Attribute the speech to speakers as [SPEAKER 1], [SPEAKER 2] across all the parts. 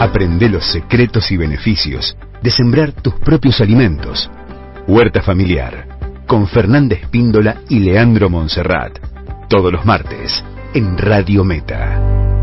[SPEAKER 1] Aprende los secretos y beneficios de sembrar tus propios alimentos. Huerta Familiar, con Fernández Píndola y Leandro Monserrat. Todos los martes, en Radio Meta.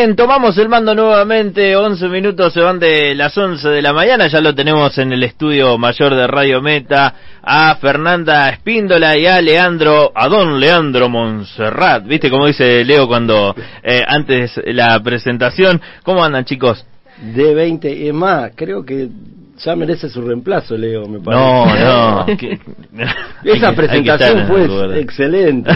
[SPEAKER 2] Tomamos el mando nuevamente, 11 minutos se van de las 11 de la mañana, ya lo tenemos en el estudio mayor de Radio Meta, a Fernanda Espíndola y a Leandro, a don Leandro Monserrat, viste como dice Leo cuando, eh, antes la presentación, ¿cómo andan chicos?
[SPEAKER 3] De 20, es más, creo que ya merece su reemplazo, Leo, me parece.
[SPEAKER 2] No, no.
[SPEAKER 3] Esa presentación fue excelente.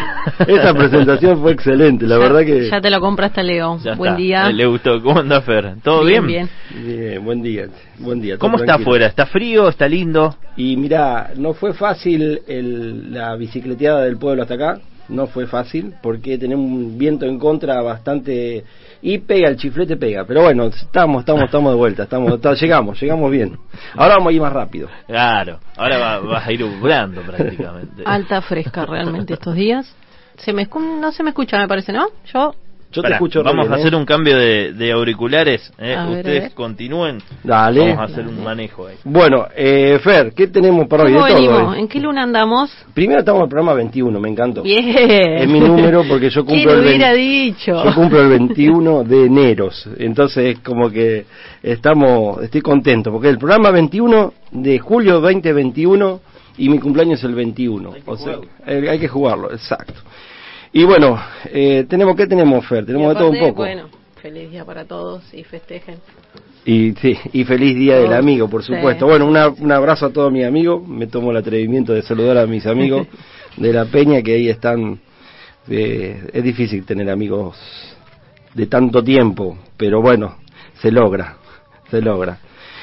[SPEAKER 3] Esa presentación fue excelente, la verdad que...
[SPEAKER 4] Ya te lo compraste, Leo. buen día.
[SPEAKER 2] Le gustó. ¿Cómo anda, Fer? ¿Todo bien?
[SPEAKER 4] Bien,
[SPEAKER 3] bien. buen día, buen día.
[SPEAKER 2] ¿Cómo está afuera? ¿Está frío? ¿Está lindo?
[SPEAKER 3] Y mira, no fue fácil el, la bicicleteada del pueblo hasta acá. No fue fácil porque tenemos un viento en contra bastante y pega, el chiflete pega. Pero bueno, estamos, estamos, estamos de vuelta, estamos, llegamos, llegamos bien. Ahora vamos a ir más rápido.
[SPEAKER 2] Claro, ahora vas a ir volando prácticamente.
[SPEAKER 4] Alta fresca realmente estos días. Se me no se me escucha, me parece, ¿no? Yo
[SPEAKER 2] yo te escucho Vamos a hacer ¿eh? un cambio de, auriculares. ¿eh? Ustedes continúen. Dale. Vamos a hacer un manejo ahí.
[SPEAKER 3] Bueno, eh, Fer, ¿qué tenemos para hoy?
[SPEAKER 4] De venimos? ¿En qué luna andamos?
[SPEAKER 3] Primero estamos en el programa 21, me encantó.
[SPEAKER 4] Bien.
[SPEAKER 3] Es mi número porque yo cumplo el
[SPEAKER 4] hubiera dicho?
[SPEAKER 3] Yo cumplo el 21 de enero. Entonces, como que estamos, estoy contento porque el programa 21 de julio 2021 y mi cumpleaños es el 21. o sea, hay que jugarlo, exacto. Y bueno, eh, tenemos ¿qué tenemos, Fer? Tenemos de todo un poco.
[SPEAKER 4] Bueno, feliz día para todos y festejen.
[SPEAKER 3] Y sí, y feliz día del amigo, por supuesto. Bueno, un abrazo a todos mis amigos. Me tomo el atrevimiento de saludar a mis amigos de la Peña que ahí están. Eh, es difícil tener amigos de tanto tiempo, pero bueno, se logra, se logra.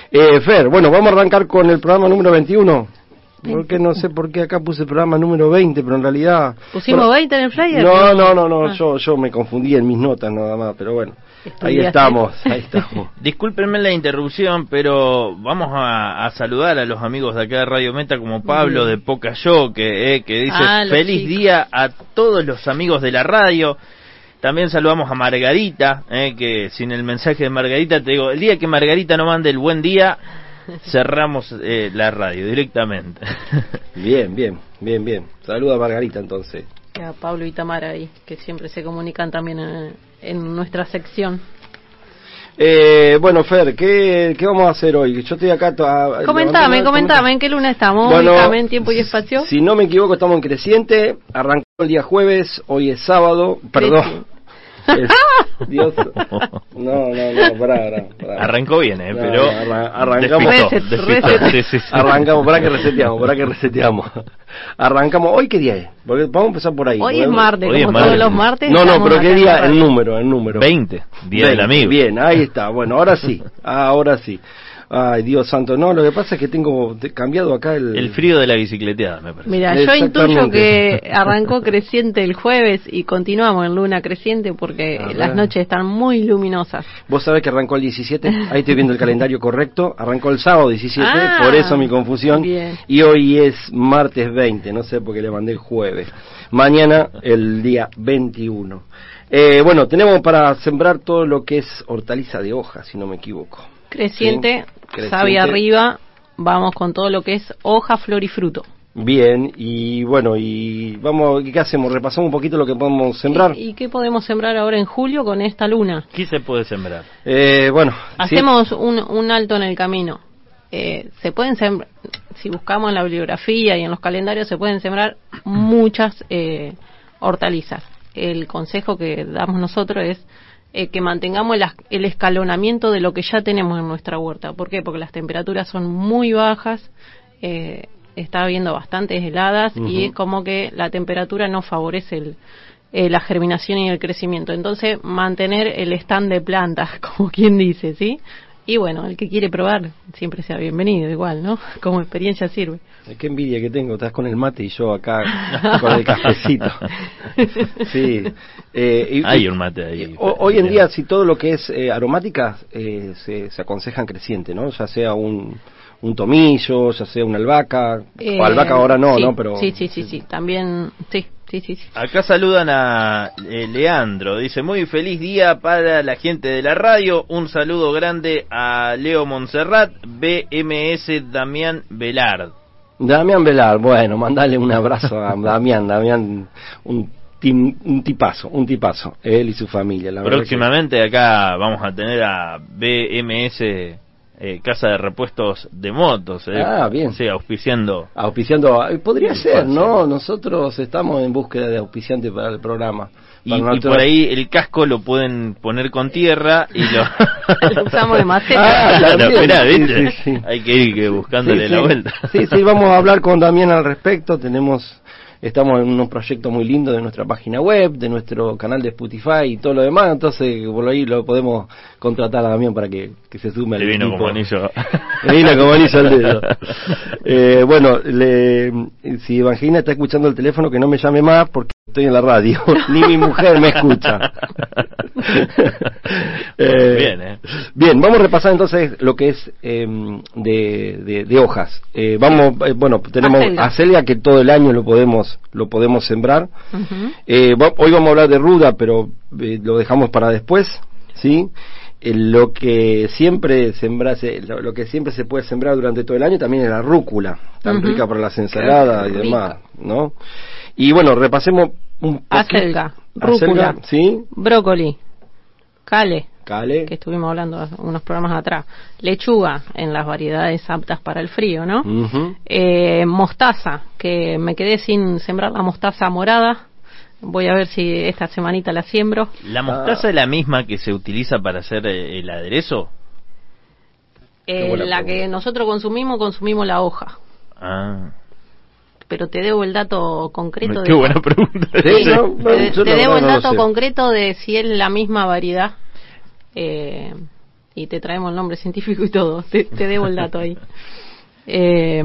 [SPEAKER 3] Eh, Fer, bueno, vamos a arrancar con el programa número 21. Porque no sé por qué acá puse el programa número 20, pero en realidad...
[SPEAKER 4] ¿Pusimos 20 en el flyer?
[SPEAKER 3] No, no, no, no, ah. yo, yo me confundí en mis notas nada más, pero bueno. Ahí estamos, ahí estamos.
[SPEAKER 2] Discúlpenme la interrupción, pero vamos a, saludar a los amigos de acá de Radio Meta como Pablo de Poca Yo, que, eh, que dice ah, feliz día a todos los amigos de la radio. También saludamos a Margarita, eh, que sin el mensaje de Margarita te digo, el día que Margarita no mande el buen día, cerramos eh, la radio directamente.
[SPEAKER 3] bien, bien, bien, bien. Saluda a Margarita entonces.
[SPEAKER 4] A Pablo y Tamara ahí, que siempre se comunican también en, nuestra sección.
[SPEAKER 3] Eh, bueno, Fer, ¿qué, ¿qué, vamos a hacer hoy? Yo estoy acá.
[SPEAKER 4] comentame, comentame, ¿en qué luna estamos? Bueno, en tiempo y espacio.
[SPEAKER 3] Si no me equivoco, estamos en creciente. Arrancó el día jueves, hoy es sábado. Perdón. Dios. No, no, no, pará,
[SPEAKER 2] Arrancó bien, ¿eh? pero.
[SPEAKER 3] arrancamos. Arrancamos, para que reseteamos, para que reseteamos. Arrancamos. ¿Hoy qué día es? Porque vamos a empezar por ahí.
[SPEAKER 4] Hoy es martes, como todos los martes.
[SPEAKER 3] No, no, pero ¿qué día? El número, el número.
[SPEAKER 2] 20, Día del Amigo.
[SPEAKER 3] Bien, ahí está. Bueno, ahora sí. Ahora sí. Ay, Dios santo, no, lo que pasa es que tengo cambiado acá el...
[SPEAKER 2] El frío de la bicicleteada, me parece.
[SPEAKER 4] Mira, yo intuyo que arrancó creciente el jueves y continuamos en luna creciente porque las noches están muy luminosas.
[SPEAKER 3] Vos sabés que arrancó el 17, ahí estoy viendo el calendario correcto, arrancó el sábado 17, ah, por eso mi confusión, y hoy es martes 20, no sé por qué le mandé el jueves. Mañana el día 21. Eh, bueno, tenemos para sembrar todo lo que es hortaliza de hoja, si no me equivoco.
[SPEAKER 4] Creciente, sabia arriba, vamos con todo lo que es hoja, flor y fruto.
[SPEAKER 3] Bien, y bueno, y vamos, ¿qué hacemos? Repasamos un poquito lo que podemos sembrar.
[SPEAKER 4] ¿Y, qué podemos sembrar ahora en julio con esta luna?
[SPEAKER 2] ¿Qué se puede sembrar?
[SPEAKER 3] Eh, bueno,
[SPEAKER 4] hacemos un, un, alto en el camino. Eh, se pueden sembrar, si buscamos en la bibliografía y en los calendarios, se pueden sembrar muchas eh, hortalizas. El consejo que damos nosotros es eh, que mantengamos el, escalonamiento de lo que ya tenemos en nuestra huerta. ¿Por qué? Porque las temperaturas son muy bajas, eh, está habiendo bastantes heladas y es como que la temperatura no favorece el, eh, la germinación y el crecimiento. Entonces, mantener el stand de plantas, como quien dice, ¿sí? Y bueno, el que quiere probar siempre sea bienvenido, igual, ¿no? Como experiencia sirve.
[SPEAKER 3] Qué envidia que tengo, estás con el mate y yo acá con el cafecito. Sí.
[SPEAKER 2] Eh, Hay un mate ahí.
[SPEAKER 3] hoy en día, si todo lo que es eh, aromática eh, se, se aconsejan creciente, ¿no? Ya sea un, un tomillo, ya sea una albahaca, o albahaca ahora no, ¿no? Pero,
[SPEAKER 4] sí, sí, sí, sí, también, sí,
[SPEAKER 2] Acá saludan a eh, Leandro, dice muy feliz día para la gente de la radio, un saludo grande a Leo Monserrat, BMS Damián Velard.
[SPEAKER 3] Damián Velard, bueno, mandale un abrazo a Damián, Damián, un un tipazo, un tipazo, él y su familia. La
[SPEAKER 2] Próximamente acá vamos a tener a BMS eh, casa de repuestos de motos. Eh.
[SPEAKER 3] Ah, bien.
[SPEAKER 2] Sí, auspiciando.
[SPEAKER 3] Auspiciando, podría ser, ¿no? Nosotros estamos en búsqueda de auspiciante para el programa.
[SPEAKER 2] Y, por ahí el casco lo pueden poner con tierra y
[SPEAKER 4] lo, usamos de maceta. Ah,
[SPEAKER 2] Hay que ir buscándole la vuelta.
[SPEAKER 3] Sí, sí, vamos a hablar con Damián al respecto. Tenemos estamos en un proyecto muy lindo de nuestra página web, de nuestro canal de Spotify y todo lo demás, entonces por ahí lo podemos contratar también para que, se sume
[SPEAKER 2] al vino como anillo.
[SPEAKER 3] Vino como anillo al dedo. Eh, bueno, le, si Evangelina está escuchando el teléfono, que no me llame más porque estoy en la radio, ni mi mujer me escucha.
[SPEAKER 2] Eh, bien, ¿eh?
[SPEAKER 3] Bien, vamos a repasar entonces lo que es em, de, de, hojas. Eh, vamos, eh, bueno, tenemos acelga. que todo el año lo podemos lo podemos sembrar. hoy vamos a hablar de ruda, pero lo dejamos para después, ¿sí? lo que siempre sembrase, lo, que siempre se puede sembrar durante todo el año también es la rúcula, tan rica para las ensaladas y demás, ¿no? Y bueno, repasemos un
[SPEAKER 4] Acelga, rúcula,
[SPEAKER 3] ¿sí?
[SPEAKER 4] brócoli, cale,
[SPEAKER 3] cale,
[SPEAKER 4] que estuvimos hablando unos programas atrás, lechuga en las variedades aptas para el frío, ¿no? eh, mostaza, que me quedé sin sembrar la mostaza morada, Voy a ver si esta semanita la siembro.
[SPEAKER 2] ¿La mostaza es la misma que se utiliza para hacer eh, el aderezo?
[SPEAKER 4] Eh, la que nosotros consumimos, consumimos la hoja.
[SPEAKER 2] Ah.
[SPEAKER 4] Pero te debo el dato concreto.
[SPEAKER 2] Qué buena pregunta. te,
[SPEAKER 4] debo el dato concreto de si es la misma variedad. Eh, y te traemos el nombre científico y todo. Te, te debo el dato ahí. Eh,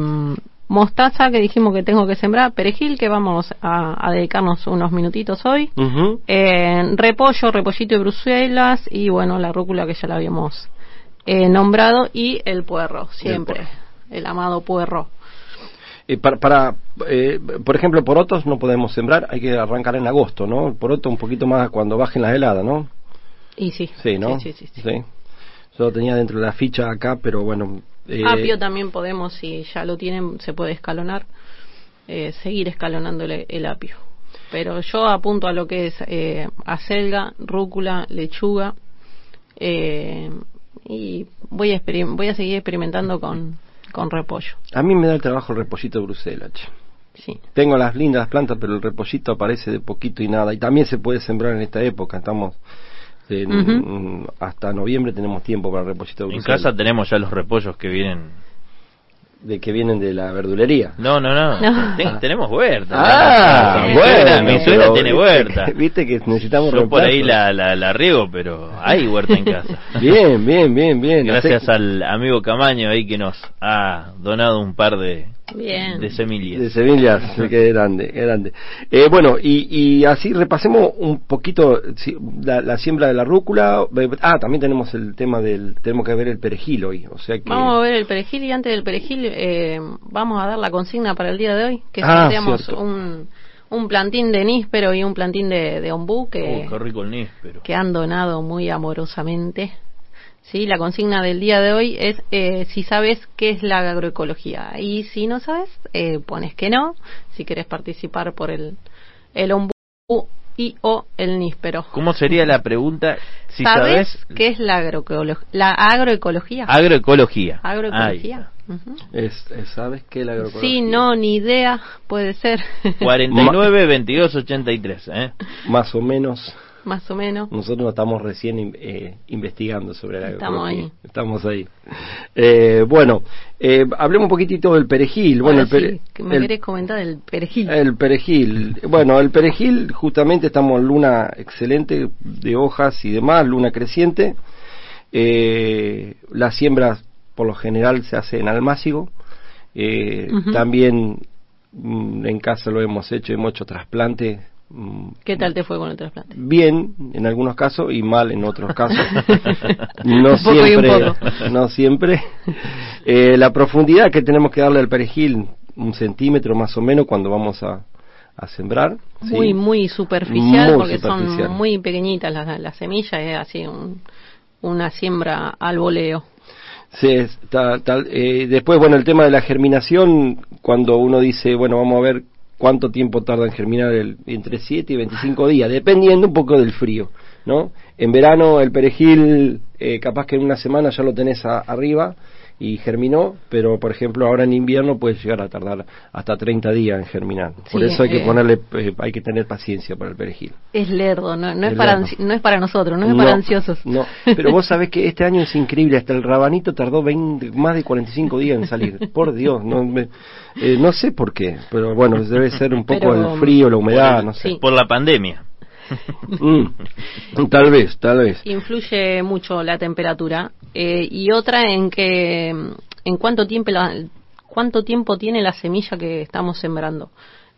[SPEAKER 4] mostaza que dijimos que tengo que sembrar, perejil que vamos a, dedicarnos unos minutitos hoy, eh, repollo, repollito y bruselas y bueno, la rúcula que ya la habíamos eh, nombrado y el puerro, siempre, el, amado puerro.
[SPEAKER 3] Eh, para, para por ejemplo, porotos no podemos sembrar, hay que arrancar en agosto, ¿no? Poroto un poquito más cuando bajen las heladas, ¿no?
[SPEAKER 4] Y sí.
[SPEAKER 3] Sí, ¿no?
[SPEAKER 4] Sí, sí, sí.
[SPEAKER 3] sí. Yo tenía dentro de la ficha acá, pero bueno,
[SPEAKER 4] eh, Apio también podemos, si ya lo tienen, se puede escalonar, eh, seguir escalonando el, apio. Pero yo apunto a lo que es eh, acelga, rúcula, lechuga, eh, y voy a, voy a seguir experimentando con, con repollo.
[SPEAKER 3] A mí me da el trabajo el repollito de Bruselas. Sí. Tengo las lindas plantas, pero el repollito aparece de poquito y nada. Y también se puede sembrar en esta época. Estamos hasta noviembre tenemos tiempo para el repollito
[SPEAKER 2] En casa tenemos ya los repollos que vienen
[SPEAKER 3] de que vienen de la verdulería.
[SPEAKER 2] No, no, no. tenemos huerta.
[SPEAKER 3] Ah,
[SPEAKER 2] bueno. Mi suegra tiene huerta.
[SPEAKER 3] Viste que necesitamos
[SPEAKER 2] Yo por ahí la, la, la, riego, pero hay huerta en casa.
[SPEAKER 3] bien, bien, bien, bien.
[SPEAKER 2] Gracias al amigo Camaño ahí que nos ha donado un par de, de semillas.
[SPEAKER 3] De semillas, qué grande, qué grande. Eh, bueno, y, y así repasemos un poquito la, la, siembra de la rúcula. Ah, también tenemos el tema del, tenemos que ver el perejil hoy, o sea que...
[SPEAKER 4] Vamos a ver el perejil y antes del perejil eh, vamos a dar la consigna para el día de hoy, que ah, un, un plantín de níspero y un plantín de, de ombú que,
[SPEAKER 2] oh,
[SPEAKER 4] que han donado muy amorosamente ¿sí? La consigna del día de hoy es eh, si sabes qué es la agroecología. Y si no sabes, eh, pones que no, si quieres participar por el, el ombú y o el níspero.
[SPEAKER 2] ¿Cómo sería la pregunta? Si
[SPEAKER 4] ¿Sabes, qué es la, agroecología? la agroecología?
[SPEAKER 2] Agroecología.
[SPEAKER 4] Agroecología.
[SPEAKER 3] ¿Sabes qué es la agroecología?
[SPEAKER 4] Sí, no, ni idea, puede ser.
[SPEAKER 2] 49 22 83, ¿eh?
[SPEAKER 3] Más o menos
[SPEAKER 4] más o menos.
[SPEAKER 3] Nosotros estamos recién eh, investigando sobre la
[SPEAKER 4] Estamos ahí.
[SPEAKER 3] Estamos ahí. Eh, bueno, eh, hablemos un poquitito del perejil. Bueno, el
[SPEAKER 4] me querés comentar del perejil.
[SPEAKER 3] El perejil. Bueno, el perejil, justamente estamos en luna excelente de hojas y demás, luna creciente. Eh, la siembra por lo general se hace en almácigo. Eh, También mm, en casa lo hemos hecho, hemos hecho trasplantes
[SPEAKER 4] ¿Qué tal te fue con el trasplante?
[SPEAKER 3] Bien, en algunos casos, y mal en otros casos. no, siempre, no siempre. Eh, la profundidad que tenemos que darle al perejil, un centímetro más o menos cuando vamos a, sembrar.
[SPEAKER 4] Muy, muy superficial, porque son muy pequeñitas las, las semillas, es así una siembra al voleo.
[SPEAKER 3] Sí, tal, tal. Eh, después, bueno, el tema de la germinación, cuando uno dice, bueno, vamos a ver cuánto tiempo tarda en germinar el, entre 7 y 25 días, dependiendo un poco del frío, ¿no? En verano el perejil, eh, capaz que en una semana ya lo tenés arriba y germinó, pero por ejemplo ahora en invierno puede llegar a tardar hasta 30 días en germinar. Por eso hay que eh, ponerle, eh, hay que tener paciencia para el perejil.
[SPEAKER 4] Es lerdo, no, no es, para, no es para nosotros, no es para ansiosos.
[SPEAKER 3] No, pero vos sabés que este año es increíble, hasta el rabanito tardó 20, más de 45 días en salir. Por Dios, no, eh, no sé por qué, pero bueno, debe ser un poco el frío, la humedad, no sé.
[SPEAKER 2] Por la pandemia.
[SPEAKER 3] Mm, tal vez, tal vez.
[SPEAKER 4] Influye mucho la temperatura. Eh, y otra en que, en cuánto tiempo, cuánto tiempo tiene la semilla que estamos sembrando.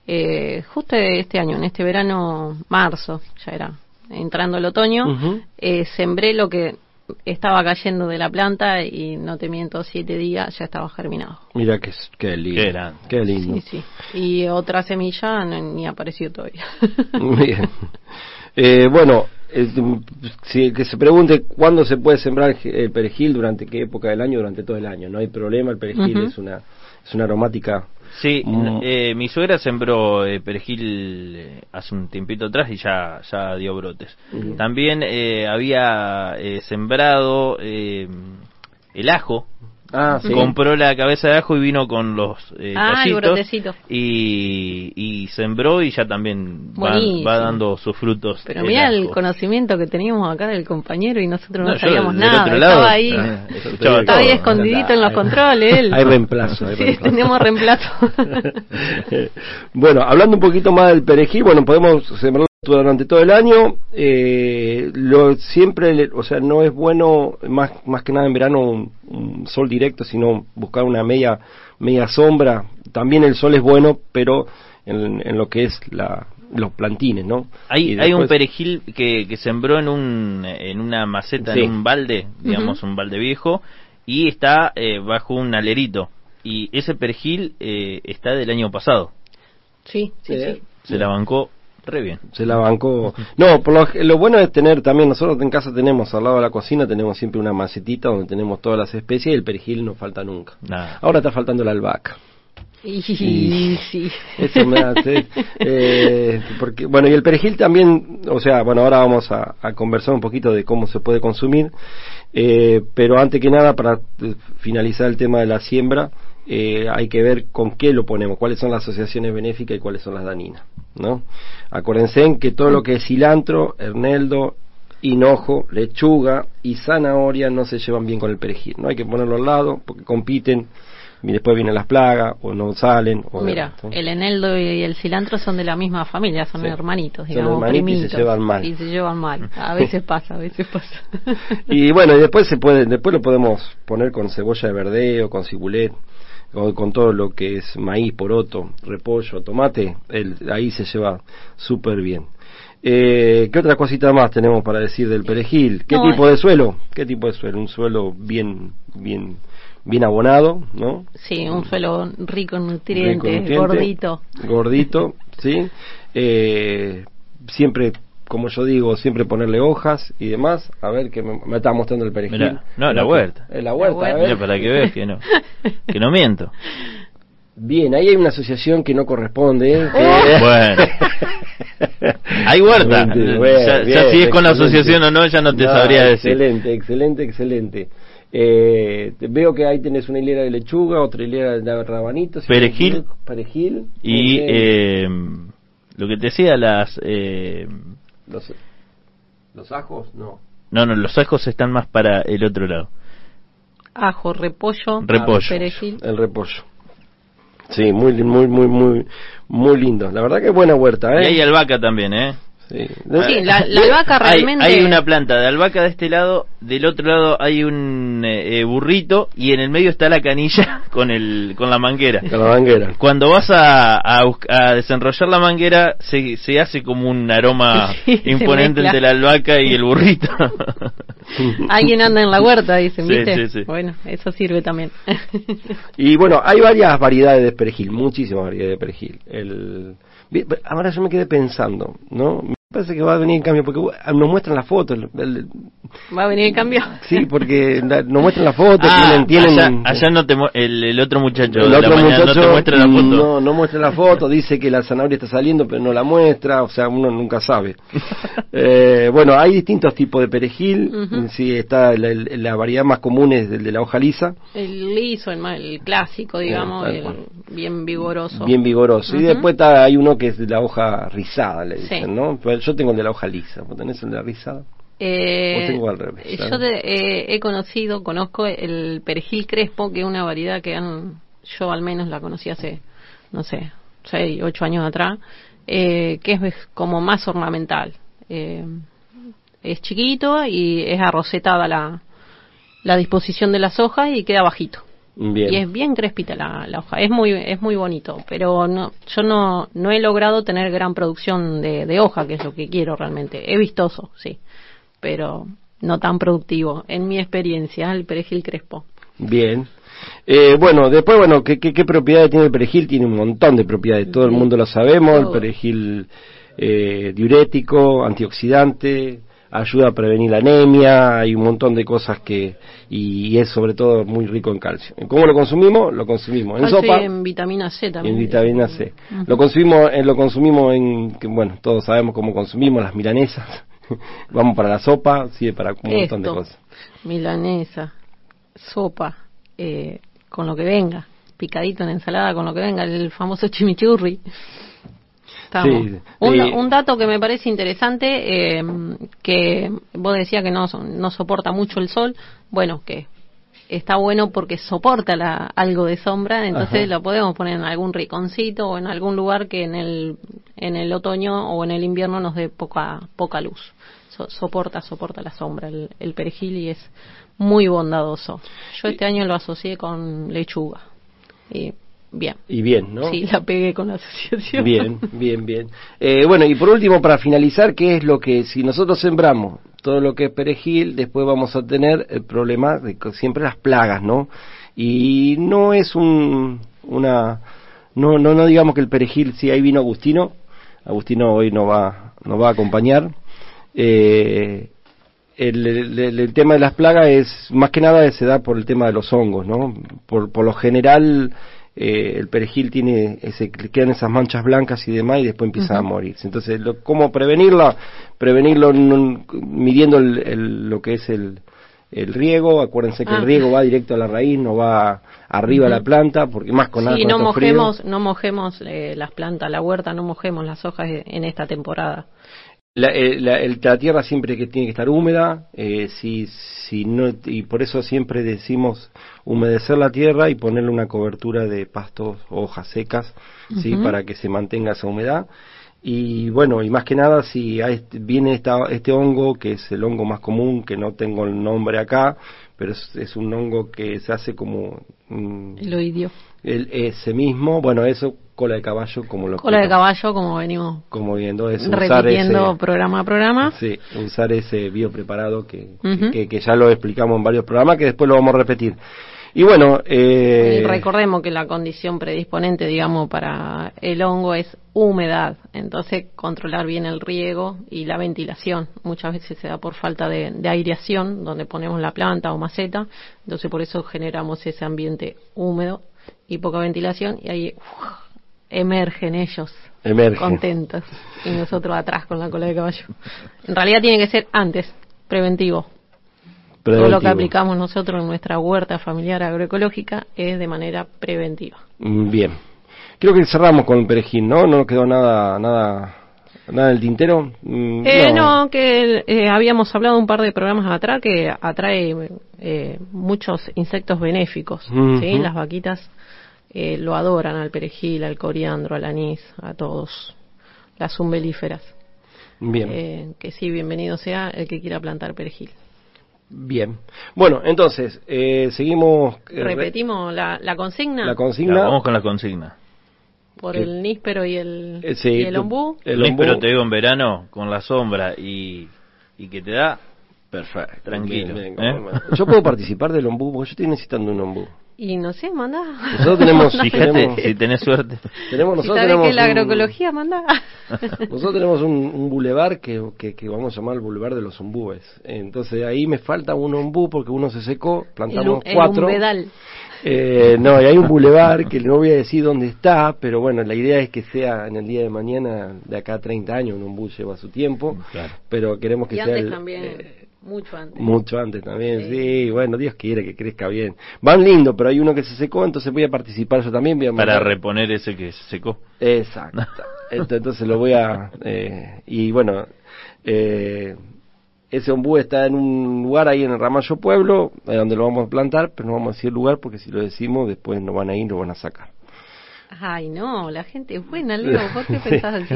[SPEAKER 4] Eh, justo este año, en este verano, marzo, ya era entrando el otoño, eh, sembré lo que estaba cayendo de la planta y no te miento, siete días ya estaba germinado.
[SPEAKER 3] Mira qué, qué lindo. Qué, lindo.
[SPEAKER 4] Sí, sí. Y otra semilla ni apareció todavía.
[SPEAKER 3] Bien. Eh, bueno, eh, si, que se pregunte cuándo se puede sembrar el perejil, durante qué época del año, durante todo el año. No hay problema, el perejil es una es una aromática
[SPEAKER 2] Sí, eh, mi suegra sembró eh, perejil eh, hace un tiempito atrás y ya, ya dio brotes. También había sembrado el ajo Ah, Compró la cabeza de ajo y vino con los eh, ah, y, y, sembró y ya también va, dando sus frutos.
[SPEAKER 4] Pero mira el conocimiento que teníamos acá del compañero y nosotros no, sabíamos nada. Estaba ahí, ah, estaba ahí escondidito en los controles.
[SPEAKER 3] Hay reemplazo.
[SPEAKER 4] Hay sí, tenemos reemplazo.
[SPEAKER 3] bueno, hablando un poquito más del perejil, bueno, podemos sembrar durante todo el año. Eh, lo siempre, o sea, no es bueno más más que nada en verano un, sol directo, sino buscar una media media sombra. También el sol es bueno, pero en, lo que es la los plantines, ¿no?
[SPEAKER 2] Hay, hay un perejil que, que sembró en un en una maceta, en un balde, digamos un balde viejo, y está eh, bajo un alerito. Y ese perejil eh, está del año pasado.
[SPEAKER 4] Sí, sí, sí.
[SPEAKER 2] Se la bancó Re bien.
[SPEAKER 3] Se la bancó. No, por lo, bueno es tener también, nosotros en casa tenemos, al lado de la cocina, tenemos siempre una macetita donde tenemos todas las especies y el perejil no falta nunca. Ahora está faltando la albahaca.
[SPEAKER 4] Y, sí.
[SPEAKER 3] Eso me hace. Eh, porque, bueno, y el perejil también, o sea, bueno, ahora vamos a, conversar un poquito de cómo se puede consumir, eh, pero antes que nada, para eh, finalizar el tema de la siembra, eh, hay que ver con qué lo ponemos, cuáles son las asociaciones benéficas y cuáles son las dañinas, ¿no? Acuérdense en que todo lo que es cilantro, herneldo, hinojo, lechuga y zanahoria no se llevan bien con el perejil, ¿no? Hay que ponerlo al lado porque compiten y después vienen las plagas o no salen. O
[SPEAKER 4] Mira, el eneldo y el cilantro son de la misma familia, son hermanitos, digamos,
[SPEAKER 3] son y se llevan mal.
[SPEAKER 4] Y se llevan mal. A veces pasa, a veces pasa.
[SPEAKER 3] y bueno, y después se puede, después lo podemos poner con cebolla de verdeo, con cibulet con todo lo que es maíz, poroto, repollo, tomate, el, ahí se lleva súper bien. Eh, ¿Qué otra cosita más tenemos para decir del perejil? ¿Qué tipo de suelo? ¿Qué tipo de suelo? Un suelo bien, bien, bien abonado, ¿no?
[SPEAKER 4] Sí, un suelo rico en nutrientes, gordito.
[SPEAKER 3] Gordito, sí. Eh, siempre como yo digo, siempre ponerle hojas y demás. A ver, que me, está mostrando el perejil.
[SPEAKER 2] no, la huerta.
[SPEAKER 3] Es la huerta,
[SPEAKER 2] para que veas que no, que no miento.
[SPEAKER 3] Bien, ahí hay una asociación que no corresponde. ¿eh?
[SPEAKER 2] Bueno. hay huerta. ya, si es con la asociación o no, ya no te sabría
[SPEAKER 3] decir. Excelente, excelente, excelente. Eh, veo que ahí tenés una hilera de lechuga, otra hilera de rabanitos.
[SPEAKER 2] Perejil.
[SPEAKER 3] Perejil.
[SPEAKER 2] Y eh, lo que te decía, las... Eh,
[SPEAKER 3] los, los ajos, no.
[SPEAKER 2] No, no, los ajos están más para el otro lado.
[SPEAKER 4] Ajo, repollo,
[SPEAKER 2] repollo.
[SPEAKER 4] perejil.
[SPEAKER 3] El repollo. Sí, muy, muy, muy, muy, muy lindo. La verdad que es buena huerta, ¿eh?
[SPEAKER 2] Y hay albahaca también, ¿eh?
[SPEAKER 4] Sí, la, albahaca realmente...
[SPEAKER 2] Hay, una planta de albahaca de este lado, del otro lado hay un eh, eh, burrito y en el medio está la canilla con el con la manguera.
[SPEAKER 3] Con la manguera.
[SPEAKER 2] Cuando vas a, a, desenrollar la manguera se, se hace como un aroma imponente entre la albahaca y el burrito.
[SPEAKER 4] Alguien anda en la huerta, dicen, ¿viste? bueno, eso sirve también.
[SPEAKER 3] y bueno, hay varias variedades de perejil, muchísimas variedades de perejil. El... Ahora yo me quedé pensando, ¿no? Parece que va a venir en cambio, porque nos muestran las fotos.
[SPEAKER 4] ¿Va a venir en cambio?
[SPEAKER 3] Sí, porque nos muestran las fotos,
[SPEAKER 2] ah, tienen... Allá, no te el, otro muchacho el otro muchacho no te muestra la foto.
[SPEAKER 3] No, no muestra la foto, dice que la zanahoria está saliendo, pero no la muestra, o sea, uno nunca sabe. eh, bueno, hay distintos tipos de perejil, sí, está la, variedad más común es el de la hoja lisa.
[SPEAKER 4] El liso, el, clásico, digamos, bien vigoroso.
[SPEAKER 3] Bien vigoroso. Y después está, hay uno que es de la hoja rizada, le dicen, ¿no? Yo tengo el de la hoja lisa. ¿Vos tenés el de la rizada?
[SPEAKER 4] Eh, tengo al revés? Yo eh, he conocido, conozco el perejil crespo, que es una variedad que han, yo al menos la conocí hace, no sé, 6, 8 años atrás, eh, que es como más ornamental. Eh, es chiquito y es arrocetada la, la disposición de las hojas y queda bajito. Y es bien crespita la, hoja, es muy es muy bonito, pero no yo no no he logrado tener gran producción de, de hoja, que es lo que quiero realmente. Es vistoso, sí, pero no tan productivo en mi experiencia el perejil crespo.
[SPEAKER 3] Bien. Eh, bueno, después, bueno, ¿qué, ¿qué, propiedades tiene el perejil? Tiene un montón de propiedades, todo el mundo lo sabemos, el perejil eh, diurético, antioxidante, ayuda a prevenir la anemia, hay un montón de cosas que y, es sobre todo muy rico en calcio. ¿Cómo lo consumimos? Lo consumimos en sopa.
[SPEAKER 4] en vitamina C también.
[SPEAKER 3] En vitamina C. Lo consumimos, eh, lo consumimos en, bueno, todos sabemos cómo consumimos las milanesas. Vamos para la sopa, sirve para un montón de cosas.
[SPEAKER 4] Milanesa, sopa, eh, con lo que venga, picadito en ensalada con lo que venga, el famoso chimichurri. Un, dato que me parece interesante, eh, que vos decías que no, no soporta mucho el sol, bueno, que está bueno porque soporta la, algo de sombra, entonces lo podemos poner en algún riconcito o en algún lugar que en el, en el otoño o en el invierno nos dé poca, poca luz. soporta, soporta la sombra el, el perejil y es muy bondadoso. Yo este año lo asocié con lechuga. Y Bien.
[SPEAKER 3] Y bien, ¿no?
[SPEAKER 4] Sí, la pegué con la asociación.
[SPEAKER 3] Bien, bien, bien. Eh, bueno, y por último, para finalizar, ¿qué es lo que, si nosotros sembramos todo lo que es perejil, después vamos a tener el problema de siempre las plagas, ¿no? Y no es un, una, no, no, no digamos que el perejil, si ahí vino Agustino, Agustino hoy no va, no va a acompañar, eh, el, el, tema de las plagas es más que nada se da por el tema de los hongos, ¿no? Por, por lo general eh, el perejil tiene ese, quedan esas manchas blancas y demás y después empieza a morirse. Entonces, lo, ¿cómo prevenirla? Prevenirlo midiendo el, lo que es el, el riego, acuérdense que el ah. riego va directo a la raíz, no va arriba a la planta, porque más con
[SPEAKER 4] sí, no mojemos, no mojemos eh, las plantas, la huerta, no mojemos las hojas en esta temporada.
[SPEAKER 3] La, eh, la, tierra siempre que tiene que estar húmeda, eh, si, si no, y por eso siempre decimos humedecer la tierra y ponerle una cobertura de pastos o hojas secas, ¿sí? para que se mantenga esa humedad. Y bueno, y más que nada, si viene esta, este hongo, que es el hongo más común, que no tengo el nombre acá, pero es, un hongo que se hace como...
[SPEAKER 4] el oidio.
[SPEAKER 3] El, ese mismo, bueno, eso cola de caballo como lo
[SPEAKER 4] cola de caballo como venimos
[SPEAKER 3] como viendo es
[SPEAKER 4] repitiendo programa a programa.
[SPEAKER 3] Sí usar ese biopreparado que, que, que, ya lo explicamos en varios programas que después lo vamos a repetir. Y bueno
[SPEAKER 4] eh... recordemos que la condición predisponente digamos para el hongo es humedad. Entonces controlar bien el riego y la ventilación. Muchas veces se da por falta de, de aireación donde ponemos la planta o maceta. Entonces por eso generamos ese ambiente húmedo y poca ventilación y ahí emergen ellos contentos y nosotros atrás con la cola de caballo. En realidad tiene que ser antes, preventivo. Todo lo que aplicamos nosotros en nuestra huerta familiar agroecológica es de manera preventiva.
[SPEAKER 3] Mm, bien. Creo que cerramos con el perejil, ¿no? No quedó nada, nada, nada del tintero.
[SPEAKER 4] Mm, eh, no. que eh, habíamos hablado un par de programas atrás que atrae eh, muchos insectos benéficos, ¿sí? Las vaquitas eh, lo adoran al perejil, al coriandro, al anís, a todos, las umbelíferas. Bien. Eh, que sí, bienvenido sea el que quiera plantar perejil.
[SPEAKER 3] Bien. Bueno, entonces, eh, seguimos.
[SPEAKER 4] Eh, Repetimos la, la, consigna.
[SPEAKER 3] La consigna.
[SPEAKER 2] vamos con la consigna.
[SPEAKER 4] Por el níspero y el, el ombú.
[SPEAKER 2] El níspero te digo en verano, con la sombra y, y que te da. Perfecto. Tranquilo.
[SPEAKER 3] Yo puedo participar del ombú porque yo estoy necesitando un ombú.
[SPEAKER 4] Y no sé, manda.
[SPEAKER 3] Nosotros tenemos,
[SPEAKER 2] Fíjate, si tenés suerte.
[SPEAKER 4] Tenemos, nosotros tenemos que la agroecología manda.
[SPEAKER 3] nosotros tenemos un, un bulevar que, que, vamos a llamar el bulevar de los ombúes. Entonces ahí me falta un ombú porque uno se secó, plantamos cuatro. Eh, no, y hay un bulevar que no voy a decir dónde está, pero bueno, la idea es que sea en el día de mañana, de acá a 30 años, un ombú lleva su tiempo, pero queremos que sea el,
[SPEAKER 4] también. Eh, mucho antes.
[SPEAKER 3] Mucho antes también, sí. Bueno, Dios quiere que crezca bien. Van lindo, pero hay uno que se secó, entonces voy a participar yo también.
[SPEAKER 2] Para reponer ese que se secó.
[SPEAKER 3] Exacto. entonces lo voy a... Eh, y bueno, eh, ese ombú está en un lugar ahí en el Ramallo Pueblo, donde lo vamos a plantar, pero no vamos a decir el lugar porque si lo decimos después no van a ir, lo van a sacar.
[SPEAKER 4] Ay, no, la gente es buena, Leo, ¿por qué pensás así?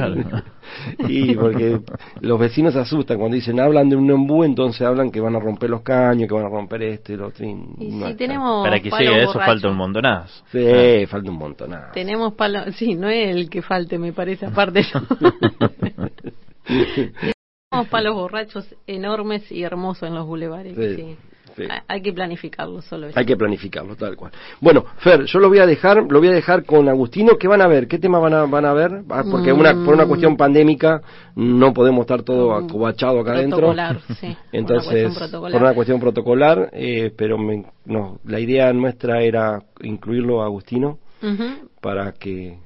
[SPEAKER 3] y porque los vecinos se asustan cuando dicen, hablan de un ombú, entonces hablan que van a romper los caños, que van a romper esto y lo otro.
[SPEAKER 4] Y, tenemos
[SPEAKER 2] Para que llegue eso falta un montonazo.
[SPEAKER 3] Sí, falta un montonazo.
[SPEAKER 4] Tenemos palos, sí, no es el que falte, me parece, aparte tenemos palos borrachos enormes y hermosos en los bulevares. sí. Hay que planificarlo solo.
[SPEAKER 3] Hay que planificarlo, tal cual. Bueno, Fer, yo lo voy a dejar, lo voy a dejar con Agustino. ¿Qué van a ver? ¿Qué tema van a, van a ver? Ah, porque una, por una cuestión pandémica no podemos estar todo mm, acobachado acá adentro. Sí, Entonces, por una cuestión protocolar, eh, pero la idea nuestra era incluirlo a Agustino para que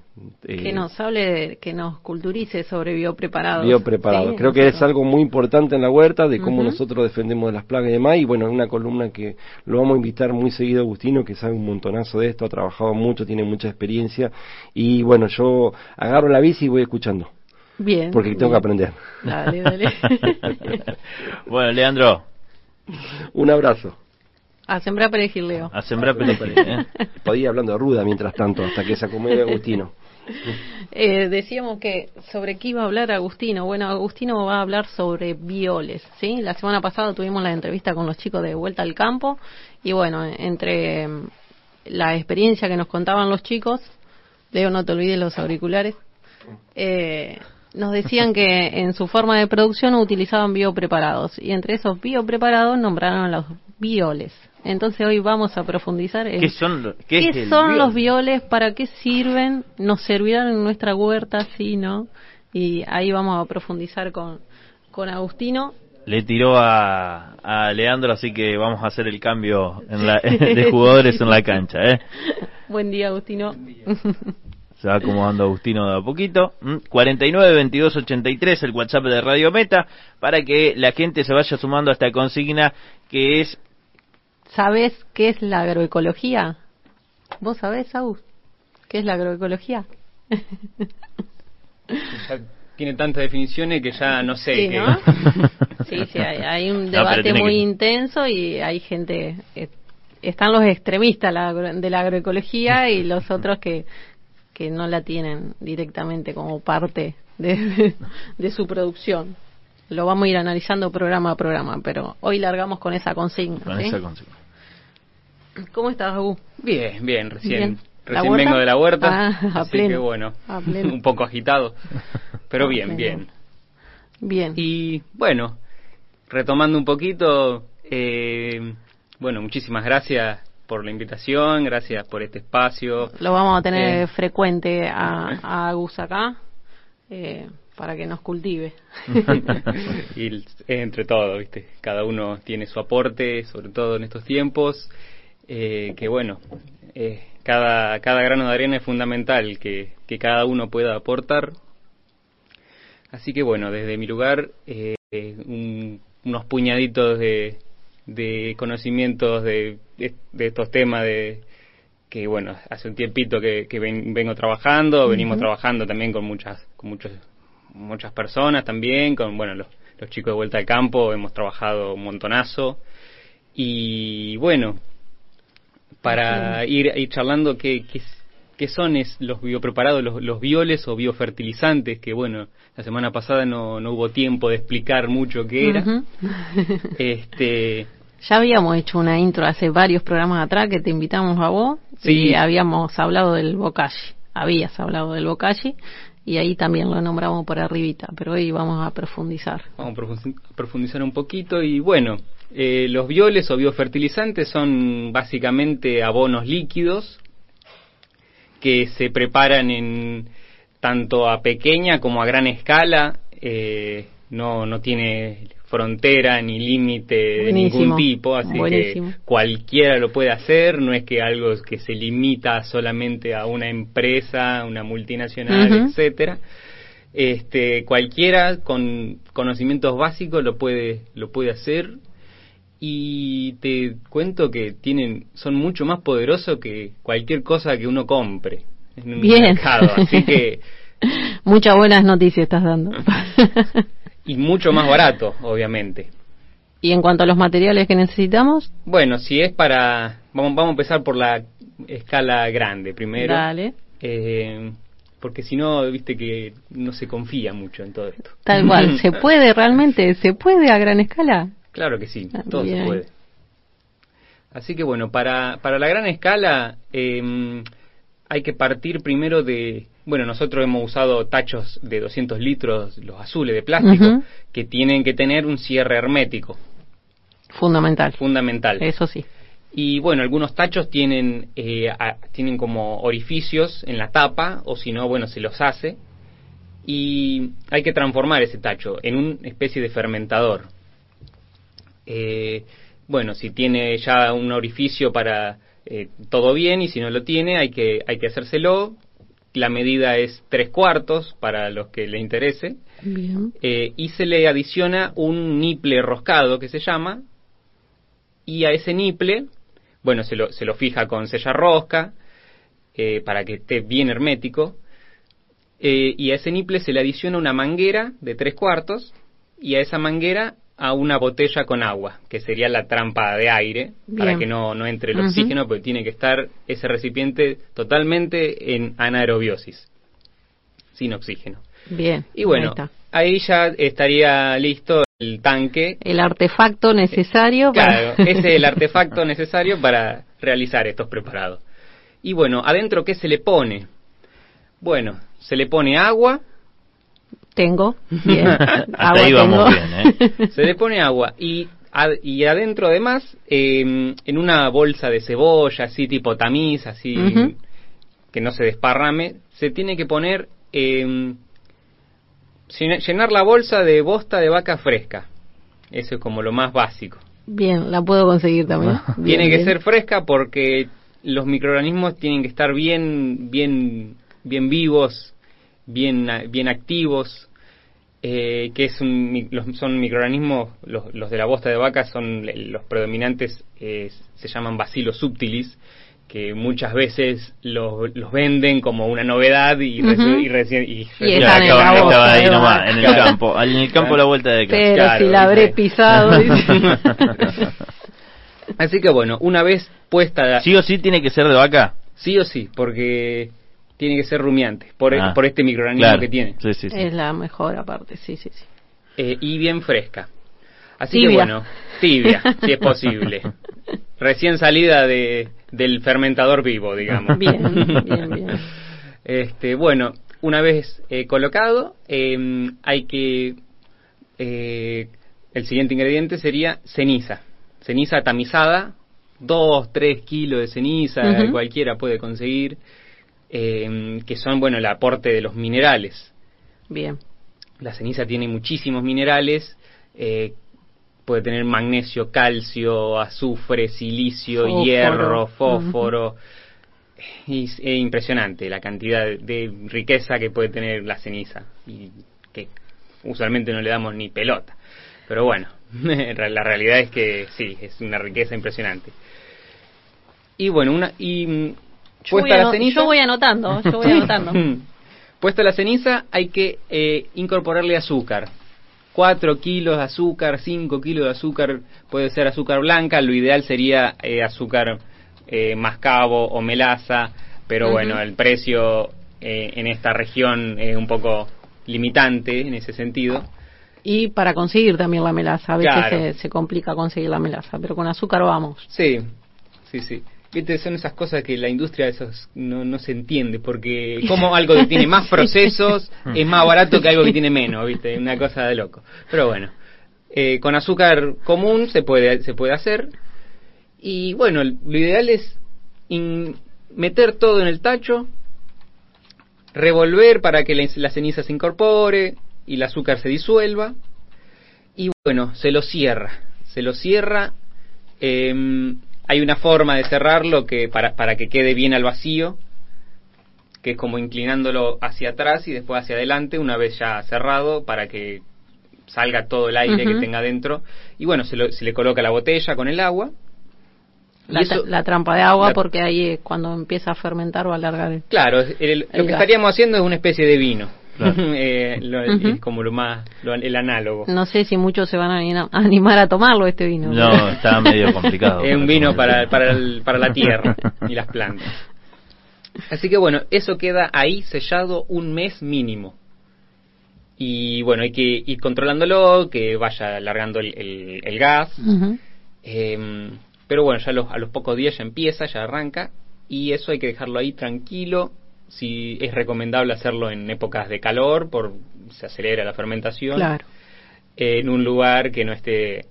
[SPEAKER 4] eh, que nos hable, que nos culturice sobre biopreparados.
[SPEAKER 3] Biopreparados. Creo que es algo muy importante en la huerta de cómo nosotros defendemos de las plagas y demás. Y bueno, una columna que lo vamos a invitar muy seguido Agustino, que sabe un montonazo de esto, ha trabajado mucho, tiene mucha experiencia. Y bueno, yo agarro la bici y voy escuchando.
[SPEAKER 4] Bien.
[SPEAKER 3] Porque tengo que aprender.
[SPEAKER 4] Dale, dale.
[SPEAKER 2] bueno, Leandro.
[SPEAKER 3] Un abrazo.
[SPEAKER 4] A sembrar perejil, Leo.
[SPEAKER 2] A sembrar perejil, ¿eh?
[SPEAKER 3] Podía ir hablando de ruda mientras tanto, hasta que se acomode Agustino.
[SPEAKER 4] Eh, decíamos que sobre qué iba a hablar Agustino. Bueno, Agustino va a hablar sobre violes, ¿sí? La semana pasada tuvimos la entrevista con los chicos de Vuelta al Campo y bueno, entre mm, la experiencia que nos contaban los chicos, Leo, no te olvides los auriculares, eh, nos decían que en su forma de producción utilizaban biopreparados y entre esos biopreparados nombraron a los violes. Entonces hoy vamos a profundizar en
[SPEAKER 2] qué son,
[SPEAKER 4] qué son los violes, para qué sirven, nos servirán en nuestra huerta, sí, ¿no? Y ahí vamos a profundizar con, con Agustino.
[SPEAKER 2] Le tiró a, a Leandro, así que vamos a hacer el cambio en la, de jugadores en la cancha, ¿eh?
[SPEAKER 4] Buen día, Agustino.
[SPEAKER 2] Se va acomodando Agustino de a poquito. 49 22 83, el WhatsApp de Radio Meta, para que la gente se vaya sumando a esta consigna que es
[SPEAKER 4] ¿Sabes qué es la agroecología? ¿Vos sabés, Agus? ¿Qué es la agroecología?
[SPEAKER 5] tiene tantas definiciones que ya no sé.
[SPEAKER 4] Sí, sí, sí, hay, un debate muy intenso y hay gente, eh, están los extremistas de la agroecología y los otros que, que no la tienen directamente como parte de, de su producción lo vamos a ir analizando programa a programa, pero hoy largamos con esa consigna. Con esa consigna. ¿Cómo estás, Agu?
[SPEAKER 5] Bien, bien, recién, recién vengo de la huerta, ah, así que bueno, un poco agitado, pero bien, bien.
[SPEAKER 4] Bien.
[SPEAKER 5] Y bueno, retomando un poquito, eh, bueno, muchísimas gracias por la invitación, gracias por este espacio.
[SPEAKER 4] Lo vamos a tener eh, frecuente a, a Agus acá. Eh, para que nos cultive.
[SPEAKER 5] y entre todo, ¿viste? Cada uno tiene su aporte, sobre todo en estos tiempos, eh, que bueno, eh, cada, cada grano de arena es fundamental que, que cada uno pueda aportar. Así que bueno, desde mi lugar, eh, unos puñaditos de, de conocimientos de, de, estos temas de que bueno hace un tiempito que, que vengo trabajando venimos trabajando también con muchas con muchos muchas personas también, con bueno los, los chicos de vuelta al campo, hemos trabajado un montonazo. Y bueno, para ir, ir charlando qué, qué son es, los biopreparados, los, los bioles o biofertilizantes, que bueno, la semana pasada no, no hubo tiempo de explicar mucho qué era.
[SPEAKER 4] este, ya habíamos hecho una intro hace varios programas atrás que te invitamos a vos sí. y habíamos hablado del bokashi. Habías hablado del bokashi y ahí también lo nombramos por arribita, pero hoy vamos a profundizar.
[SPEAKER 5] Vamos a profundizar un poquito y bueno, eh, los bioles o biofertilizantes son básicamente abonos líquidos que se preparan en tanto a pequeña como a gran escala. Eh, no, no tiene frontera ni límite de ningún tipo, así que cualquiera lo puede hacer, no es que algo que se limita solamente a una empresa, una multinacional, etcétera. Este, cualquiera con conocimientos básicos lo puede lo puede hacer y te cuento que tienen son mucho más poderosos que cualquier cosa que uno compre
[SPEAKER 4] en un Bien. mercado, así que muchas buenas noticias estás dando.
[SPEAKER 5] y mucho más barato, obviamente.
[SPEAKER 4] ¿Y en cuanto a los materiales que necesitamos?
[SPEAKER 5] Bueno, si es para vamos vamos a empezar por la escala grande primero. Dale. Eh, porque si no, viste que no se confía mucho en todo esto.
[SPEAKER 4] Tal cual, ¿se puede realmente? ¿Se puede a gran escala?
[SPEAKER 5] Claro que sí, todo se puede. Así que bueno, para, para la gran escala em, hay que partir primero de... Bueno, nosotros hemos usado tachos de 200 litros, los azules de plástico, que tienen que tener un cierre hermético.
[SPEAKER 4] Fundamental.
[SPEAKER 5] Fundamental.
[SPEAKER 4] Eso sí.
[SPEAKER 5] Y bueno, algunos tachos tienen, eh, tienen como orificios en la tapa, o si no, bueno, se los hace. Y hay que transformar ese tacho en una especie de fermentador. Eh, bueno, si tiene ya un orificio para eh, todo bien y si no lo tiene hay que, hay que hacérselo. La medida es tres cuartos para los que le interese. Eh, y se le adiciona un niple roscado que se llama. Y a ese niple, bueno, se lo, se lo fija con sella rosca para que esté bien hermético. y a ese niple se le adiciona una manguera de tres cuartos. Y a esa manguera a una botella con agua, que sería la trampa de aire, para que no, no entre el oxígeno, porque tiene que estar ese recipiente totalmente en anaerobiosis, sin oxígeno.
[SPEAKER 4] Bien.
[SPEAKER 5] Y bueno, ahí, ya estaría listo el tanque.
[SPEAKER 4] El artefacto necesario.
[SPEAKER 5] Para... Claro, ese es el artefacto necesario para realizar estos preparados. Y bueno, adentro, ¿qué se le pone? Bueno, se le pone agua,
[SPEAKER 4] tengo. Bien.
[SPEAKER 2] ahí vamos bien, ¿eh?
[SPEAKER 5] Se le pone agua y, y adentro además, em, en una bolsa de cebolla, así tipo tamiz, así que no se desparrame, se tiene que poner, eh, llenar la bolsa de bosta de vaca fresca. Eso es como lo más básico.
[SPEAKER 4] Bien, la puedo conseguir también.
[SPEAKER 5] tiene que ser fresca porque los microorganismos tienen que estar bien, bien, bien vivos, bien, bien activos, eh, que es un, son microorganismos, los, los, de la bosta de vaca son los predominantes, eh, se llaman bacilos subtilis, que muchas veces los, los venden como una novedad y, recién y,
[SPEAKER 2] estaba, ahí nomás, en el campo, en el campo la vuelta de
[SPEAKER 4] casa. Pero si la habré pisado.
[SPEAKER 5] Así que bueno, una vez puesta...
[SPEAKER 2] ¿Sí o sí tiene que ser de vaca?
[SPEAKER 5] Sí o sí, porque tiene que ser rumiante, por, e- ah, por este microorganismo que tiene.
[SPEAKER 4] Es la mejor aparte, sí, sí, sí.
[SPEAKER 5] Eh, y bien fresca. Así que bueno, tibia, si es posible. Recién salida de, del fermentador vivo, digamos.
[SPEAKER 4] Bien, bien, bien.
[SPEAKER 5] Este, bueno, una vez eh, colocado, em, hay que... Eh, el siguiente ingrediente sería ceniza. Ceniza tamizada, 2, 3 kilos de ceniza, cualquiera puede conseguir. Eh, que son, bueno, el aporte de los minerales.
[SPEAKER 4] Bien.
[SPEAKER 5] La ceniza tiene muchísimos minerales, eh, puede tener magnesio, calcio, azufre, silicio, hierro, fósforo. Es, impresionante la cantidad de, riqueza que puede tener la ceniza y que usualmente no le damos ni pelota. Pero bueno, la realidad es que sí, es una riqueza impresionante. Y bueno, una y mm,
[SPEAKER 4] Puesta la ceniza. Yo voy anotando, yo voy anotando.
[SPEAKER 5] Puesta la ceniza, hay que eh, incorporarle azúcar. 4 kilos de azúcar, 5 kilos de azúcar, puede ser azúcar blanca, lo ideal sería eh, azúcar eh, mascabo o melaza. pero bueno, el precio eh, en esta región es un poco limitante en ese sentido.
[SPEAKER 4] Y para conseguir también la melaza, a veces se, complica conseguir la melaza, pero con azúcar vamos.
[SPEAKER 5] Sí, sí, sí. Son esas cosas que la industria esos no, no se entiende, porque como algo que tiene más procesos es más barato que algo que tiene menos, viste, una cosa de loco. Pero bueno, eh, con azúcar común se puede, se puede hacer. Y bueno, lo ideal es meter todo en el tacho, revolver para que la, ceniza se incorpore y el azúcar se disuelva. Y bueno, se lo cierra. Se lo cierra. Em, hay una forma de cerrarlo que para, para que quede bien al vacío, que es como inclinándolo hacia atrás y después hacia adelante, una vez ya cerrado, para que salga todo el aire que tenga dentro. Y bueno, se, se le coloca la botella con el agua
[SPEAKER 4] la, trampa de agua porque ahí cuando empieza a fermentar o a alargar el,
[SPEAKER 5] Claro, lo que estaríamos haciendo es una especie de vino. Eh, Es como lo más, el análogo.
[SPEAKER 4] No sé si muchos se van a animar a tomarlo este vino.
[SPEAKER 2] No, está medio complicado.
[SPEAKER 5] es un vino para, para, para la tierra y las plantas. Así que bueno, eso queda ahí sellado un mes mínimo. Y bueno, hay que ir controlándolo, que vaya alargando el, el, gas. Pero bueno, ya a los, pocos días ya empieza, ya arranca, y eso hay que dejarlo ahí tranquilo. Si es recomendable hacerlo en épocas de calor, por se acelera la fermentación.
[SPEAKER 4] Claro.
[SPEAKER 5] en un lugar que no esté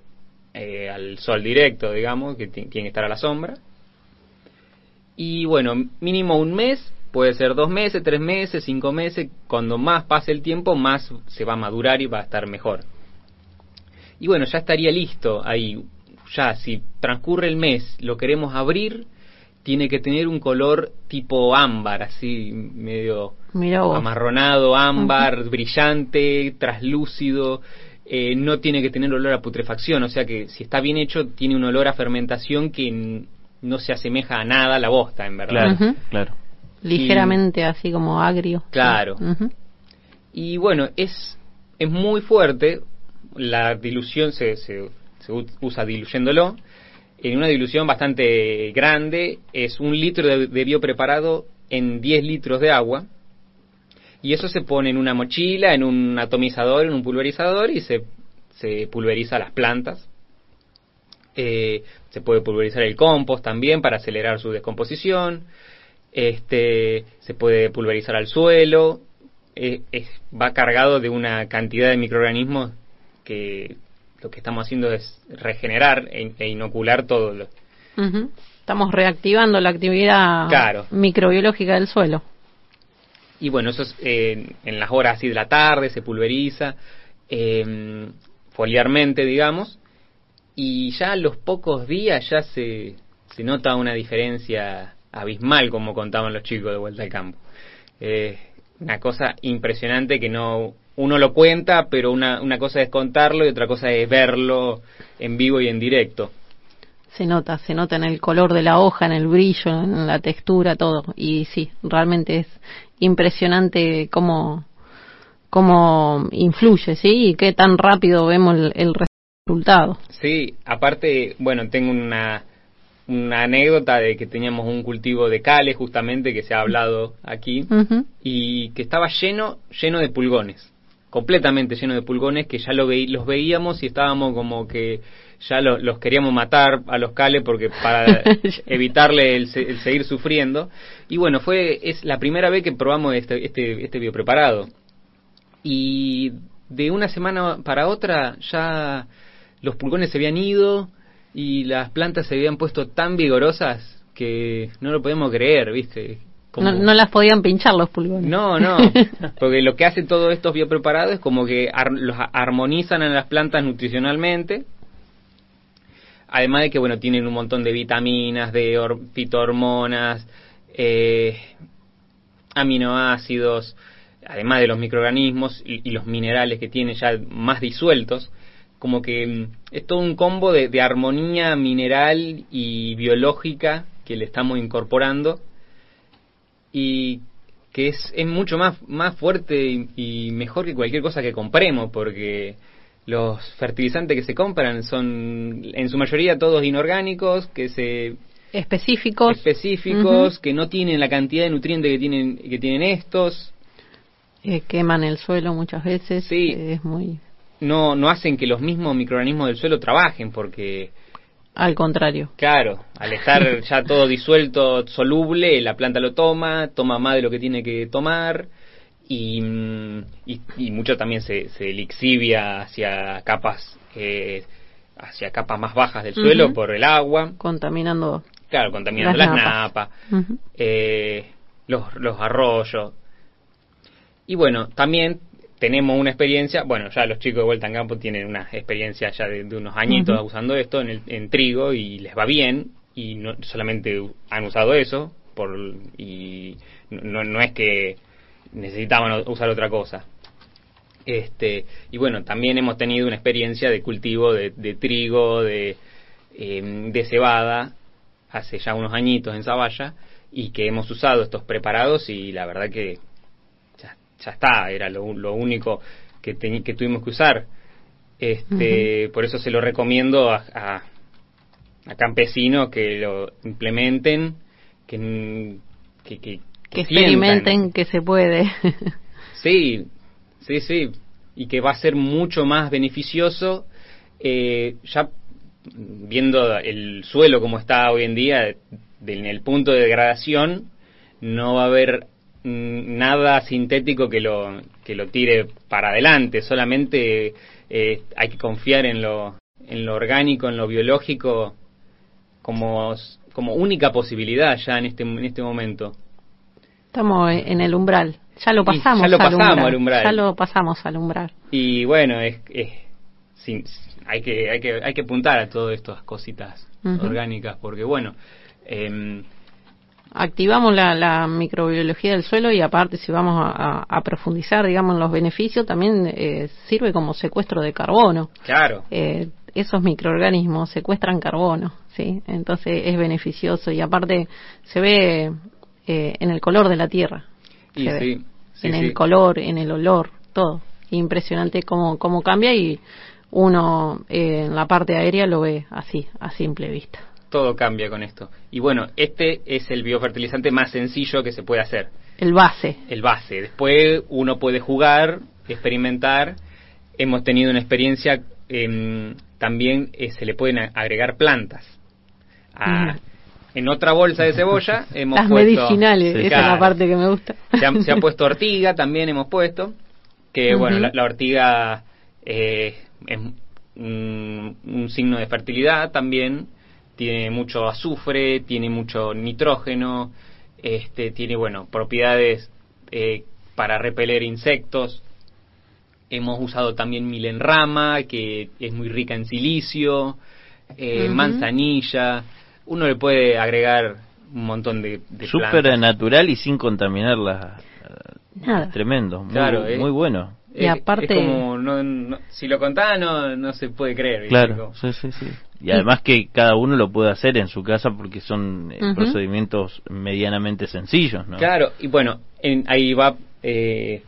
[SPEAKER 5] eh, al sol directo, digamos, que tiene que estar a la sombra. Y bueno, mínimo un mes, puede ser dos meses, tres meses, cinco meses. Cuando más pase el tiempo, más se va a madurar y va a estar mejor. Y bueno, ya estaría listo ahí ya si transcurre el mes, lo queremos abrir, tiene que tener un color tipo ámbar, así medio amarronado, ámbar, brillante, traslúcido. Eh, no tiene que tener olor a putrefacción, o sea que si está bien hecho tiene un olor a fermentación que no se asemeja a nada a la bosta, en verdad.
[SPEAKER 2] Claro,
[SPEAKER 4] Ligeramente así como agrio.
[SPEAKER 5] Claro. Y bueno, es, es muy fuerte, la dilución se, se se usa diluyéndolo. En una dilución bastante grande es un litro de, de preparado en 10 litros de agua. Y eso se pone en una mochila, en un atomizador, en un pulverizador y se, se pulveriza las plantas. Eh, se puede pulverizar el compost también para acelerar su descomposición. Este, se puede pulverizar al suelo. Eh, va cargado de una cantidad de microorganismos que lo que estamos haciendo es regenerar e, e inocular todo lo.
[SPEAKER 4] Estamos reactivando la actividad microbiológica del suelo.
[SPEAKER 5] Y bueno, eso es en las horas así de la tarde, se pulveriza em, foliarmente, digamos, y ya a los pocos días ya se, se nota una diferencia abismal, como contaban los chicos de vuelta al campo. Eh, una cosa impresionante que no uno lo cuenta, pero una, una cosa es contarlo y otra cosa es verlo en vivo y en directo.
[SPEAKER 4] Se nota, se nota en el color de la hoja, en el brillo, en la textura, todo. Y sí, realmente es impresionante cómo, cómo influye, ¿sí? Y qué tan rápido vemos el, resultado.
[SPEAKER 5] Sí, aparte, bueno, tengo una, una anécdota de que teníamos un cultivo de cale justamente que se ha hablado aquí y que estaba lleno lleno de pulgones completamente lleno de pulgones que ya lo los veíamos y estábamos como que ya los queríamos matar a los cales porque para evitarle el, seguir sufriendo. Y bueno fue es la primera vez que probamos este este este biopreparado. Y de una semana para otra ya los pulgones se habían ido y las plantas se habían puesto tan vigorosas que no lo podemos creer viste
[SPEAKER 4] no, las podían pinchar los pulgones.
[SPEAKER 5] No, no, porque lo que hacen todos estos biopreparados es como que los armonizan en las plantas nutricionalmente, además de que, bueno, tienen un montón de vitaminas, de fitohormonas, eh, aminoácidos, además de los microorganismos y, los minerales que tienen ya más disueltos, como que mm, es todo un combo de, de armonía mineral y biológica que le estamos incorporando y que es, es mucho más, más fuerte y, mejor que cualquier cosa que compremos, porque los fertilizantes que se compran son en su mayoría todos inorgánicos, que se
[SPEAKER 4] específicos.
[SPEAKER 5] específicos que no tienen la cantidad de nutrientes que tienen que tienen estos.
[SPEAKER 4] Eh, queman el suelo muchas veces
[SPEAKER 5] sí.
[SPEAKER 4] es muy
[SPEAKER 5] no no hacen que los mismos microorganismos del suelo trabajen porque
[SPEAKER 4] al contrario.
[SPEAKER 5] Claro, al estar ya todo disuelto, soluble, la planta lo toma, toma más de lo que tiene que tomar y, y, mucho también se, se lixivia hacia capas eh, hacia capas más bajas del suelo por el agua.
[SPEAKER 4] Contaminando.
[SPEAKER 5] Claro, contaminando las, napas, eh, los, los arroyos. Y bueno, también tenemos una experiencia, bueno, ya los chicos de Vuelta en Campo tienen una experiencia ya de, unos añitos usando esto en, el, en trigo y les va bien y no solamente han usado eso por y no, no es que necesitaban usar otra cosa. Este, y bueno, también hemos tenido una experiencia de cultivo de, trigo, de, em, de cebada, hace ya unos añitos en Zavalla, y que hemos usado estos preparados y la verdad que ya está, era lo, único que, que tuvimos que usar. Este, Por eso se lo recomiendo a, a, campesinos que lo implementen, que,
[SPEAKER 4] que, experimenten que se puede.
[SPEAKER 5] sí, sí, sí, y que va a ser mucho más beneficioso eh, ya viendo el suelo como está hoy en día, en el punto de degradación, no va a haber nada sintético que lo, que lo tire para adelante, solamente eh, hay que confiar en lo, en lo orgánico, en lo biológico como, como única posibilidad ya en este, en este momento.
[SPEAKER 4] Estamos en el umbral, ya lo pasamos,
[SPEAKER 5] ya lo pasamos al umbral.
[SPEAKER 4] Ya lo pasamos al umbral.
[SPEAKER 5] Y bueno, es, hay, que, hay, que, hay que apuntar a todas estas cositas orgánicas porque bueno, eh,
[SPEAKER 4] activamos la, microbiología del suelo y aparte si vamos a, profundizar, digamos, en los beneficios, también eh, sirve como secuestro de carbono.
[SPEAKER 5] Claro.
[SPEAKER 4] Eh, esos microorganismos secuestran carbono, ¿sí? Entonces es beneficioso y aparte se ve eh, en el color de la tierra.
[SPEAKER 5] Y sí,
[SPEAKER 4] en el color, en el olor, todo. Impresionante cómo, cómo cambia y uno en la parte aérea lo ve así, a simple vista
[SPEAKER 5] todo cambia con esto. Y bueno, este es el biofertilizante más sencillo que se puede hacer.
[SPEAKER 4] El base.
[SPEAKER 5] El base. Después uno puede jugar, experimentar. Hemos tenido una experiencia, em, también eh, se le pueden agregar plantas. En otra bolsa de cebolla hemos
[SPEAKER 4] Las medicinales, esa es la parte que me gusta.
[SPEAKER 5] Se ha, puesto ortiga, también hemos puesto, que bueno, la, ortiga eh, es un signo de fertilidad también, tiene mucho azufre, tiene mucho nitrógeno, este, tiene, bueno, propiedades eh, para repeler insectos. Hemos usado también milenrama, que es muy rica en silicio, eh, manzanilla. Uno le puede agregar un montón de, de
[SPEAKER 2] Súper natural y sin contaminarla. Nada. Tremendo, muy, claro, muy bueno.
[SPEAKER 4] Y aparte...
[SPEAKER 5] como, si lo contás no, no se puede creer.
[SPEAKER 2] Claro, sí, sí, sí. Y además que cada uno lo puede hacer en su casa porque son eh, procedimientos medianamente sencillos, ¿no?
[SPEAKER 5] Claro, y bueno, ahí va... Eh,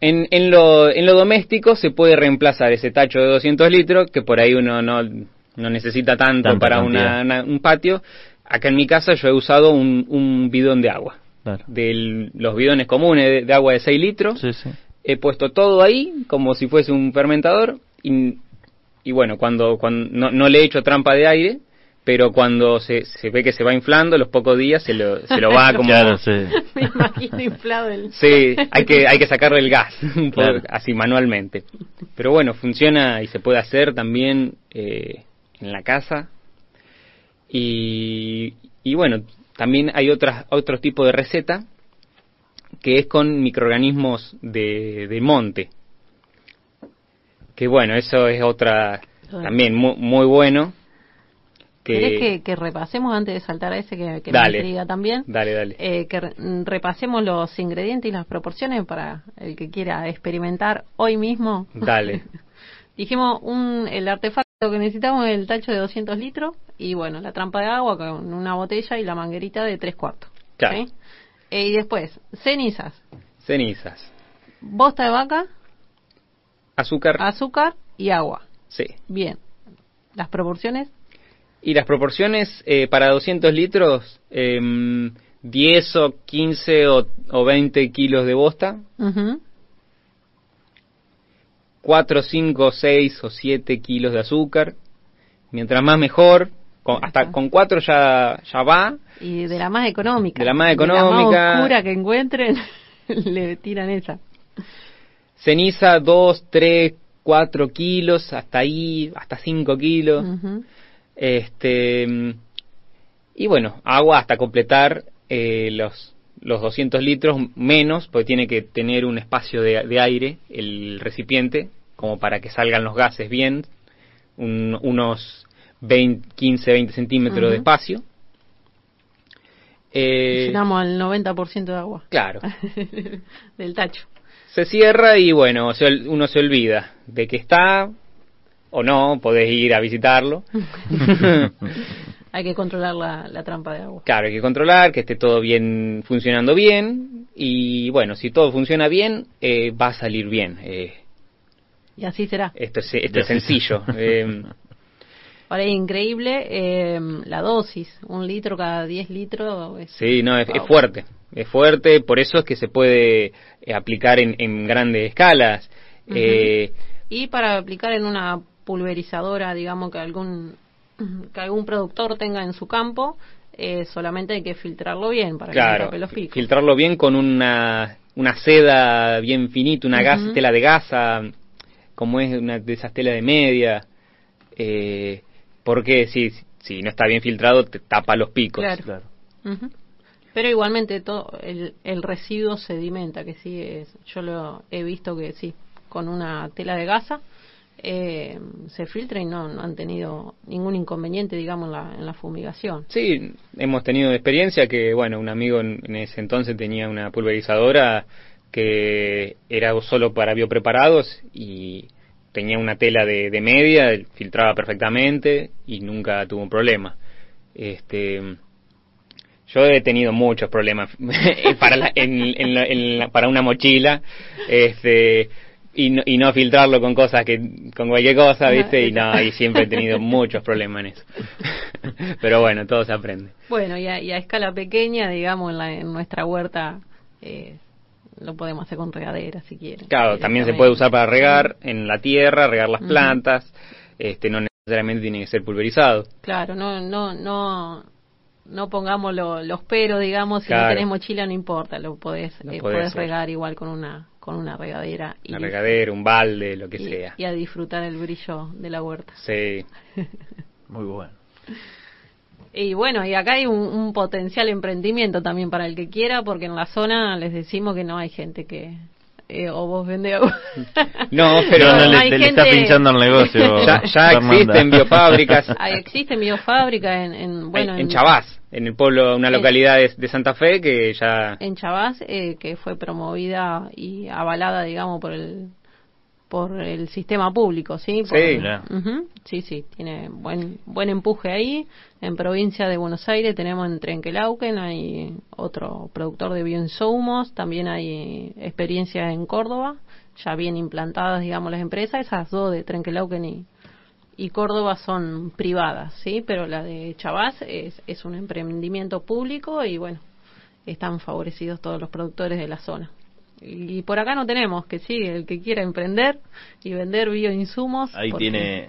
[SPEAKER 5] en, en, lo, en lo doméstico se puede reemplazar ese tacho de 200 litros, que por ahí uno no, no necesita tanto para una, un patio. Acá en mi casa yo he usado un, un bidón de agua. De los bidones comunes de, de, agua de 6 litros.
[SPEAKER 2] Sí, sí
[SPEAKER 5] he puesto todo ahí como si fuese un fermentador y, y bueno, cuando, cuando no, no, le he hecho trampa de aire, pero cuando se, se ve que se va inflando, los pocos días se lo, se lo va como...
[SPEAKER 2] Claro, sí.
[SPEAKER 4] Me imagino inflado el...
[SPEAKER 5] Sí, hay que, hay que sacarle el gas, así manualmente. Pero bueno, funciona y se puede hacer también eh, en la casa. Y, y bueno, también hay otras, otros tipos de receta que es con microorganismos de, de monte. Que bueno, eso es otra también muy, muy bueno.
[SPEAKER 4] Que... que, repasemos antes de saltar a ese que, que me intriga también?
[SPEAKER 5] Dale, dale.
[SPEAKER 4] Eh, que repasemos los ingredientes y las proporciones para el que quiera experimentar hoy mismo.
[SPEAKER 5] Dale.
[SPEAKER 4] Dijimos un, el artefacto que necesitamos es el tacho de 200 litros y bueno, la trampa de agua con una botella y la manguerita de 3 cuartos.
[SPEAKER 5] Claro.
[SPEAKER 4] Eh, y después, cenizas.
[SPEAKER 5] Cenizas.
[SPEAKER 4] Bosta de vaca.
[SPEAKER 5] Azúcar.
[SPEAKER 4] Azúcar y agua.
[SPEAKER 5] Sí.
[SPEAKER 4] Bien. ¿Las proporciones?
[SPEAKER 5] Y las proporciones eh, para 200 litros, 10 em, o 15 o, 20 kilos de bosta. 4, 5, 6 o 7 kilos de azúcar. Mientras más mejor. Hasta con 4 ya, ya va.
[SPEAKER 4] Y de la más económica.
[SPEAKER 5] De la más económica.
[SPEAKER 4] la más oscura que encuentren, le tiran esa.
[SPEAKER 5] Ceniza 2, 3, 4 kilos, hasta ahí, hasta 5 kilos. Este, y bueno, agua hasta completar eh, los, los 200 litros menos, porque tiene que tener un espacio de, aire el recipiente, como para que salgan los gases bien, unos 20, 15, 20 centímetros de espacio.
[SPEAKER 4] Eh, Llenamos al 90% de agua.
[SPEAKER 5] Claro.
[SPEAKER 4] Del tacho.
[SPEAKER 5] Se cierra y bueno, uno se olvida de que está, o no, podés ir a visitarlo.
[SPEAKER 4] hay que controlar la, trampa de agua.
[SPEAKER 5] Claro, hay que controlar que esté todo bien funcionando bien y bueno, si todo funciona bien, eh, va a salir bien. Eh.
[SPEAKER 4] y así será.
[SPEAKER 5] Esto es, esto es sencillo. eh,
[SPEAKER 4] Ahora es increíble eh, la dosis, un litro cada 10 litros.
[SPEAKER 5] sí, no, es, fuerte, es fuerte, por eso es que se puede aplicar en, en grandes escalas.
[SPEAKER 4] y para aplicar en una pulverizadora, digamos, que algún, que algún productor tenga en su campo, eh, solamente hay que filtrarlo bien para
[SPEAKER 5] que no los Filtrarlo bien con una, una seda bien finita, una gas, tela de gasa, como es una de esas telas de media, eh, porque si, si no está bien filtrado te tapa los picos.
[SPEAKER 4] Claro. Pero igualmente todo el, el residuo sedimenta, que sí, es, yo lo he visto que sí, con una tela de gasa eh, se filtra y no, han tenido ningún inconveniente, digamos, en la, en la, fumigación.
[SPEAKER 5] Sí, hemos tenido experiencia que, bueno, un amigo en, ese entonces tenía una pulverizadora que era solo para biopreparados y tenía una tela de, de media, filtraba perfectamente y nunca tuvo un problema. Este, yo he tenido muchos problemas para, en, para una mochila. Este, y no, y no filtrarlo con cosas que con cualquier cosa viste y no y siempre he tenido muchos problemas en eso pero bueno todo se aprende
[SPEAKER 4] bueno y a, a escala pequeña digamos en, la, en nuestra huerta eh, lo podemos hacer con regadera si quieren
[SPEAKER 5] claro también se puede usar para regar en la tierra regar las plantas este no necesariamente tiene que ser pulverizado
[SPEAKER 4] claro no no no no pongamos los peros, digamos, si no tenés mochila no importa, lo podés, eh, podés regar igual con una con una regadera.
[SPEAKER 5] Y una regadera, un balde, lo que sea.
[SPEAKER 4] Y a disfrutar el brillo de la huerta.
[SPEAKER 5] Sí.
[SPEAKER 2] Muy bueno.
[SPEAKER 4] Y bueno, y acá hay un, potencial emprendimiento también para el que quiera, porque en la zona les decimos que no hay gente que, eh, o vos agua.
[SPEAKER 5] No, pero
[SPEAKER 2] no, le, está pinchando el negocio.
[SPEAKER 5] ya, ya existen biofábricas.
[SPEAKER 4] Hay, existen biofábricas en, en, bueno,
[SPEAKER 5] en, en Chavás en el pueblo, una localidad de, Santa Fe que ya...
[SPEAKER 4] En Chavás, eh, que fue promovida y avalada, digamos, por el por el sistema público, ¿sí?
[SPEAKER 5] sí,
[SPEAKER 4] sí, sí, tiene buen buen empuje ahí. En provincia de Buenos Aires tenemos en Trenquelauquen, hay otro productor de bioinsumos, también hay experiencias en Córdoba, ya bien implantadas, digamos, las empresas, esas dos de Trenquelauquen y, y Córdoba son privadas, ¿sí? Pero la de Chavás es, es un emprendimiento público y bueno, están favorecidos todos los productores de la zona. Y por acá no tenemos, que sí, el que quiera emprender y vender bioinsumos.
[SPEAKER 2] Ahí tiene.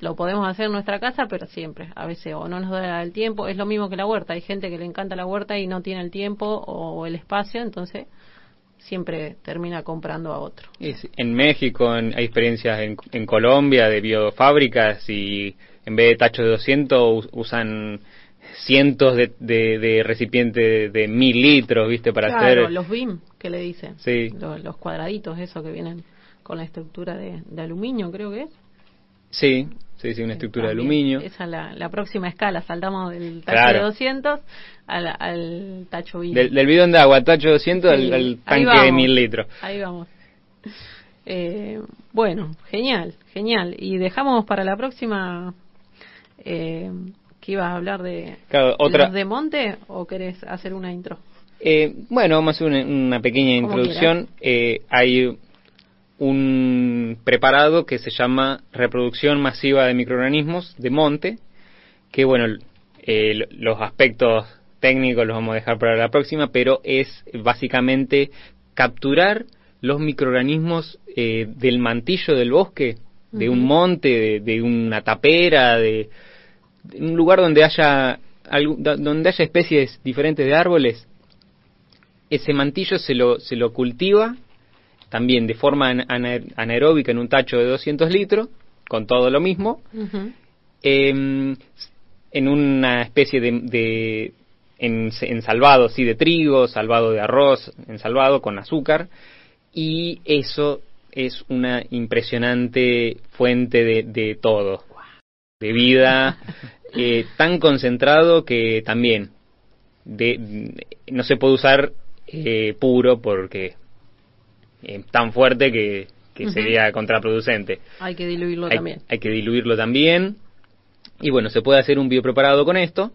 [SPEAKER 4] Lo podemos hacer en nuestra casa, pero siempre, a veces o no nos da el tiempo, es lo mismo que la huerta. Hay gente que le encanta la huerta y no tiene el tiempo o el espacio, entonces siempre termina comprando a otro.
[SPEAKER 5] En México hay experiencias en, Colombia de biofábricas y en vez de tachos de 200 usan cientos de, de, recipientes de mil litros, ¿viste? Para
[SPEAKER 4] claro,
[SPEAKER 5] hacer...
[SPEAKER 4] los BIM, que le dicen.
[SPEAKER 5] Sí.
[SPEAKER 4] Los, cuadraditos, eso que vienen con la estructura de, de aluminio, creo que es.
[SPEAKER 5] Sí, Sí, sí, una estructura de aluminio.
[SPEAKER 4] Esa es la, próxima escala, saltamos del tacho de 200 al, al tacho
[SPEAKER 5] bidón. Del, bidón de agua, tacho 200 al, tanque de 1000 litros.
[SPEAKER 4] Ahí vamos. Eh, bueno, genial, genial. Y dejamos para la próxima eh, que ibas a hablar de
[SPEAKER 5] otra...
[SPEAKER 4] de monte o querés hacer una intro.
[SPEAKER 5] Eh, bueno, vamos a hacer una, una pequeña introducción. Eh, hay un preparado que se llama reproducción masiva de microorganismos de monte, que bueno, eh, los aspectos técnicos los vamos a dejar para la próxima, pero es básicamente capturar los microorganismos eh, del mantillo del bosque, de un monte, de, una tapera, de, un lugar donde haya donde haya especies diferentes de árboles, ese mantillo se lo, se lo cultiva también de forma anaeróbica en un tacho de 200 litros, con todo lo mismo, em, en una especie de, en, salvado, sí, de trigo, salvado de arroz, en salvado con azúcar, y eso es una impresionante fuente de, todo, de vida, eh, tan concentrado que también de, no se puede usar eh, puro porque es tan fuerte que, sería contraproducente.
[SPEAKER 4] Hay que diluirlo también.
[SPEAKER 5] Hay que diluirlo también. Y bueno, se puede hacer un biopreparado con esto,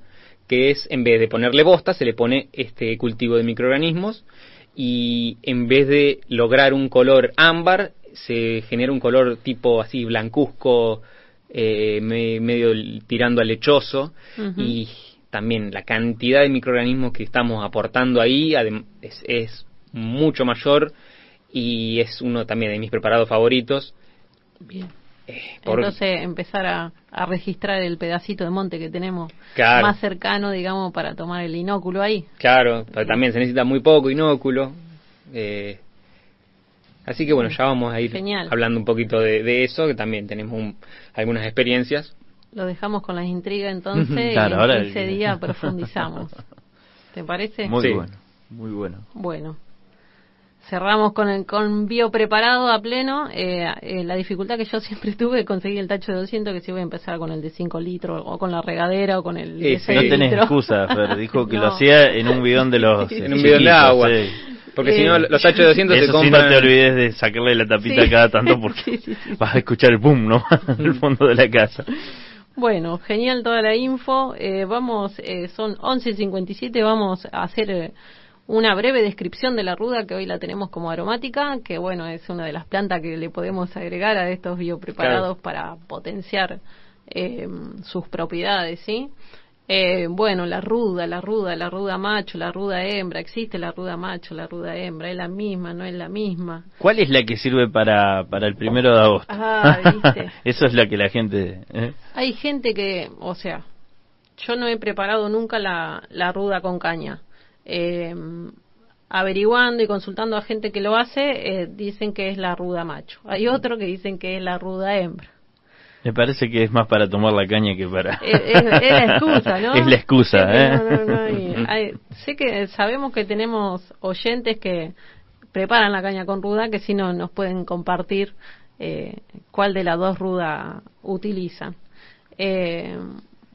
[SPEAKER 5] que es en vez de ponerle bosta, se le pone este cultivo de microorganismos y en vez de lograr un color ámbar, se genera un color tipo así blancuzco, eh, medio tirando a lechoso y también la cantidad de microorganismos que estamos aportando ahí es, es mucho mayor y es uno también de mis preparados favoritos.
[SPEAKER 4] Bien. Eh, Entonces empezar a, registrar el pedacito de monte que tenemos más cercano, digamos, para tomar el inóculo ahí.
[SPEAKER 5] Claro, pero también se necesita muy poco inóculo. Eh, así que bueno, ya vamos a ir hablando un poquito de, eso, que también tenemos algunas experiencias.
[SPEAKER 4] Lo dejamos con la intriga entonces y ese día profundizamos. ¿Te parece?
[SPEAKER 2] Muy bueno, muy bueno.
[SPEAKER 4] Bueno, cerramos con el con bio preparado a pleno. Eh, eh, la dificultad que yo siempre tuve conseguir el tacho de 200, que si voy a empezar con el de 5 litros, o con la regadera, o con el de 6
[SPEAKER 2] No tenés excusa, Fer. Dijo que lo hacía en un bidón de los.
[SPEAKER 5] en un bidón de agua. Porque si no, eh, los tachos de 200 se compran.
[SPEAKER 2] no te olvides de sacarle la tapita cada tanto porque vas a escuchar el boom, ¿no? en el fondo de la casa.
[SPEAKER 4] Bueno, genial toda la info. vamos, son 11.57, vamos a hacer una breve descripción de la ruda que hoy la tenemos como aromática, que bueno, es una de las plantas que le podemos agregar a estos biopreparados para potenciar eh, sus propiedades, ¿sí? Eh, bueno, la ruda, la ruda, la ruda macho, la ruda hembra, existe la ruda macho, la ruda hembra, es la misma, no es la misma.
[SPEAKER 2] ¿Cuál es la que sirve para, para el primero de agosto?
[SPEAKER 4] Ah, ¿viste?
[SPEAKER 2] Eso es la que la gente... ¿eh?
[SPEAKER 4] Hay gente que, o sea, yo no he preparado nunca la, la ruda con caña eh, averiguando y consultando a gente que lo hace, eh, dicen que es la ruda macho. Hay otro que dicen que es la ruda hembra.
[SPEAKER 2] Me parece que es más para tomar la caña que para...
[SPEAKER 4] Es, la excusa, ¿no?
[SPEAKER 2] es la excusa, ¿eh?
[SPEAKER 4] sé que sabemos que tenemos oyentes que preparan la caña con ruda, que si no nos pueden compartir eh, cuál de las dos rudas utilizan. Eh,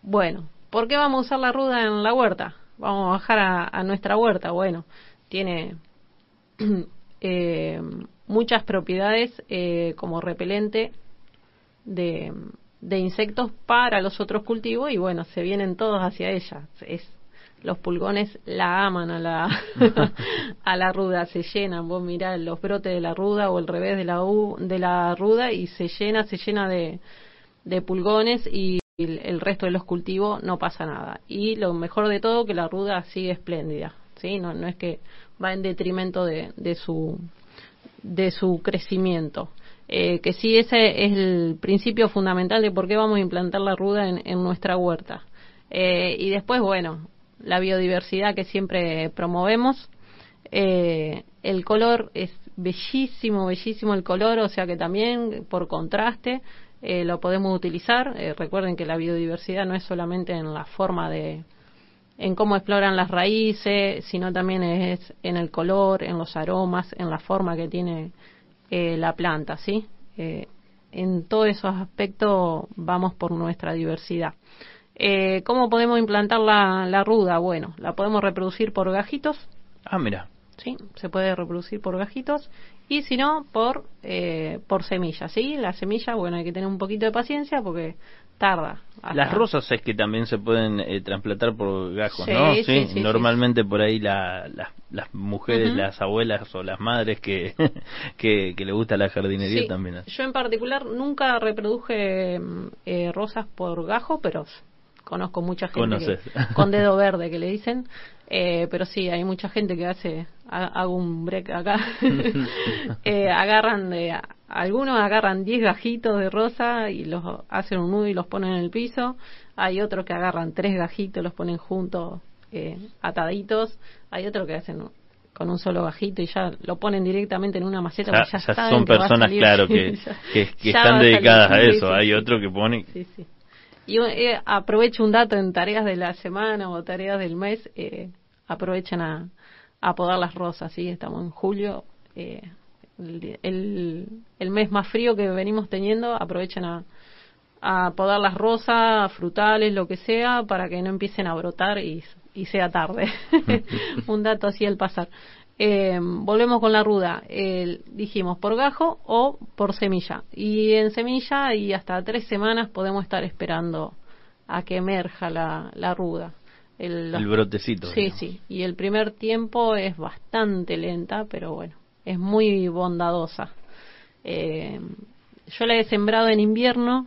[SPEAKER 4] bueno, ¿por qué vamos a usar la ruda en la huerta? Vamos a bajar a, nuestra huerta. Bueno, tiene eh, muchas propiedades eh, como repelente de, de, insectos para los otros cultivos y bueno, se vienen todos hacia ella. Es, los pulgones la aman a la, a la ruda, se llenan. Vos mirá los brotes de la ruda o el revés de la, de la ruda y se llena, se llena de, de pulgones y el resto de los cultivos no pasa nada. Y lo mejor de todo, que la ruda sigue espléndida, ¿sí? No, no es que va en detrimento de, de, su, de su crecimiento. Eh, que sí, ese es el principio fundamental de por qué vamos a implantar la ruda en, en nuestra huerta. Eh, y después, bueno, la biodiversidad que siempre promovemos. Eh, el color es bellísimo, bellísimo el color, o sea que también por contraste eh, lo podemos utilizar. Eh, recuerden que la biodiversidad no es solamente en la forma de, en cómo exploran las raíces, sino también es en el color, en los aromas, en la forma que tiene eh, la planta, ¿sí? en todos esos aspectos vamos por nuestra diversidad. ¿Cómo podemos implantar la, la ruda? Bueno, la podemos reproducir por gajitos.
[SPEAKER 2] Ah, mira.
[SPEAKER 4] Sí, se puede reproducir por gajitos y si no por eh, por semillas sí la semilla bueno hay que tener un poquito de paciencia porque tarda
[SPEAKER 2] las rosas es que también se pueden eh, trasplantar por gajos no sí, normalmente por ahí la, las mujeres las abuelas o las madres que que, le gusta la jardinería también.
[SPEAKER 4] Yo en particular nunca reproduje mm, eh, rosas por gajo pero conozco mucha gente con dedo verde que le dicen, eh, pero sí, hay mucha gente que hace, hago un break acá, eh, agarran de, algunos agarran 10 gajitos de rosa y los hacen un nudo y los ponen en el piso, hay otros que agarran tres gajitos, los ponen juntos, eh, ataditos, hay otros que hacen con un solo gajito y ya lo ponen directamente en una maceta.
[SPEAKER 2] Ya, ya, son personas, claro, que, que, están dedicadas a eso. Hay otro que pone.
[SPEAKER 4] Sí, sí. Y eh, aprovecho un dato en tareas de la semana o tareas del mes, eh, aprovechen a, a podar las rosas, ¿sí? Estamos en julio, eh, el, el, mes más frío que venimos teniendo, aprovechen a, a podar las rosas, frutales, lo que sea, para que no empiecen a brotar y, y sea tarde. un dato así al pasar. Eh, volvemos con la ruda. dijimos por gajo o por semilla. Y en semilla y hasta tres semanas podemos estar esperando a que emerja la, la ruda.
[SPEAKER 2] El, brotecito.
[SPEAKER 4] Sí, sí. Y el primer tiempo es bastante lenta, pero bueno, es muy bondadosa. Eh, yo la he sembrado en invierno.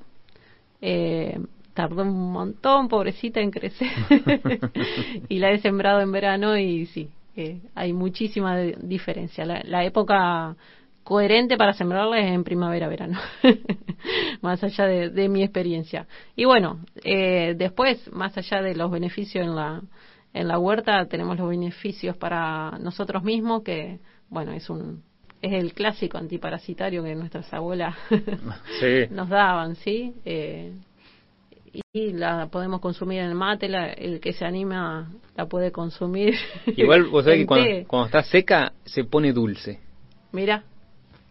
[SPEAKER 4] Eh, tardó un montón, pobrecita, en crecer. y la he sembrado en verano y sí, hay muchísima diferencia. La, época coherente para sembrarla es en primavera-verano, más allá de, mi experiencia. Y bueno, eh, después, más allá de los beneficios en la, en la huerta, tenemos los beneficios para nosotros mismos, que bueno, es un es el clásico antiparasitario que nuestras abuelas nos daban, ¿sí? Eh, y la podemos consumir en el mate, el que se anima la puede consumir.
[SPEAKER 5] Igual vos sabés que cuando, está seca se pone dulce.
[SPEAKER 4] Mira.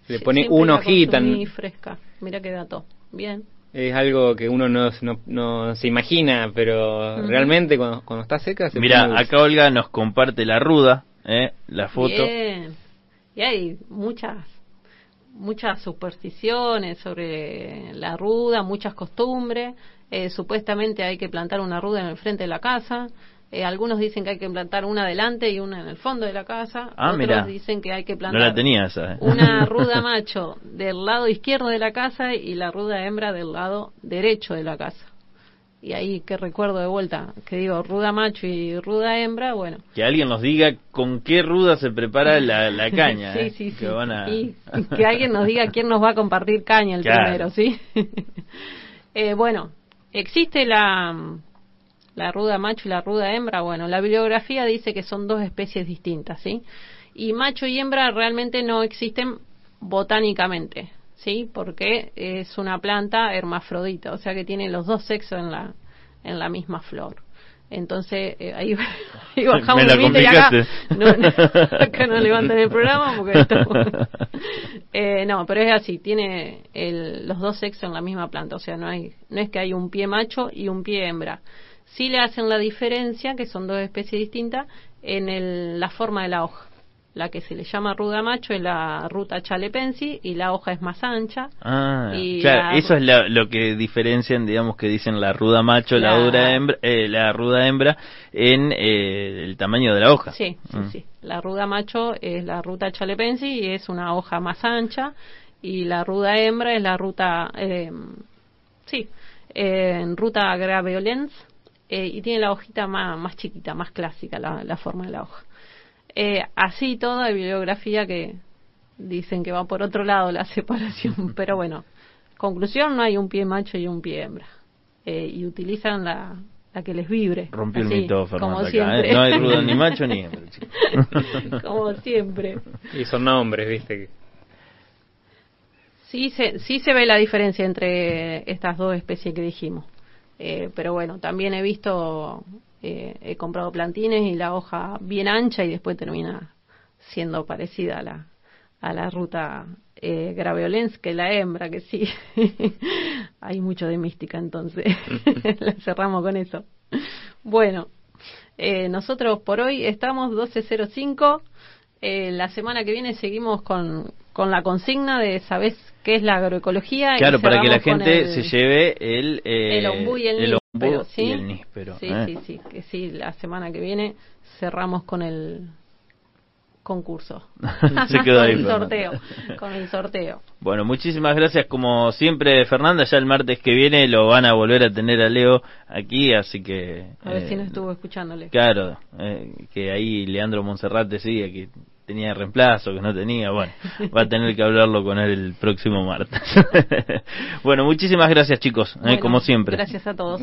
[SPEAKER 5] Se pone una hojita.
[SPEAKER 4] fresca. Mira qué dato. Bien.
[SPEAKER 5] Es algo que uno no, no, se imagina, pero realmente cuando, cuando, está seca se
[SPEAKER 2] Mira, acá Olga nos comparte la ruda, ¿eh? la foto.
[SPEAKER 4] Bien. Y hay muchas muchas supersticiones sobre la ruda, muchas costumbres. Eh, supuestamente hay que plantar una ruda en el frente de la casa. Eh, algunos dicen que hay que plantar una adelante y una en el fondo de la casa.
[SPEAKER 2] Ah,
[SPEAKER 4] Otros dicen que hay que plantar
[SPEAKER 2] la tenía eh.
[SPEAKER 4] una ruda macho del lado izquierdo de la casa y la ruda hembra del lado derecho de la casa. Y ahí que recuerdo de vuelta, que digo ruda macho y ruda hembra, bueno.
[SPEAKER 2] Que alguien nos diga con qué ruda se prepara la, caña.
[SPEAKER 4] sí, sí, sí. Y, que alguien nos diga quién nos va a compartir caña el primero, ¿sí? bueno, Existe la, la ruda macho y la ruda hembra. Bueno, la bibliografía dice que son dos especies distintas, ¿sí? Y macho y hembra realmente no existen botánicamente, ¿sí? Porque es una planta hermafrodita, o sea que tiene los dos sexos en la, en la misma flor. Entonces, eh, ahí, bajamos
[SPEAKER 2] Me
[SPEAKER 4] y acá no, acá no levantan el programa porque eh, no, pero es así, tiene el, los dos sexos en la misma planta, o sea, no hay no es que hay un pie macho y un pie hembra. Sí le hacen la diferencia, que son dos especies distintas, en el, la forma de la hoja. La que se le llama ruda macho es la ruta chalepensi y la hoja es más ancha.
[SPEAKER 2] Ah, claro, eso es lo que diferencian, digamos, que dicen la ruda macho, la, dura hembra, eh, la ruda hembra en eh, el tamaño de la hoja.
[SPEAKER 4] Sí, sí, mm. sí. La ruda macho es la ruta chalepensi y es una hoja más ancha y la ruda hembra es la ruta, eh, sí, en ruta graveolens y tiene la hojita más, más chiquita, más clásica la forma de la hoja. Eh, así todo hay bibliografía que dicen que va por otro lado la separación, pero bueno, conclusión, no hay un pie macho y un pie hembra. Eh, y utilizan la, la que les vibre.
[SPEAKER 2] Rompió el mito, Fernando, acá, ¿eh? No hay rudo ni macho ni hembra.
[SPEAKER 4] como siempre.
[SPEAKER 5] Y son nombres, viste.
[SPEAKER 4] Sí se, sí se ve la diferencia entre estas dos especies que dijimos. Eh, pero bueno, también he visto eh, he comprado plantines y la hoja bien ancha y después termina siendo parecida a la, a la ruta eh, graveolens que la hembra, que sí. Hay mucho de mística, entonces la cerramos con eso. Bueno, eh, nosotros por hoy estamos 12.05. Eh, la semana que viene seguimos con, con la consigna de ¿sabes qué es la agroecología?
[SPEAKER 2] Claro, para que la gente se lleve el,
[SPEAKER 4] eh, el ombú y el,
[SPEAKER 2] ¿sí? y el níspero.
[SPEAKER 4] Sí, ¿eh? sí, sí, que sí, la semana que viene cerramos con el concurso.
[SPEAKER 2] Se quedó ahí.
[SPEAKER 4] con el sorteo, con el sorteo.
[SPEAKER 2] Bueno, muchísimas gracias como siempre, Fernanda. Ya el martes que viene lo van a volver a tener a Leo aquí, así que...
[SPEAKER 4] A ver si no estuvo escuchándole.
[SPEAKER 2] Claro, eh, que ahí Leandro Monserrat decía que tenía reemplazo, que no tenía, bueno, va a tener que hablarlo con él el próximo martes. bueno, muchísimas gracias chicos, eh, como siempre.
[SPEAKER 4] Gracias a todos.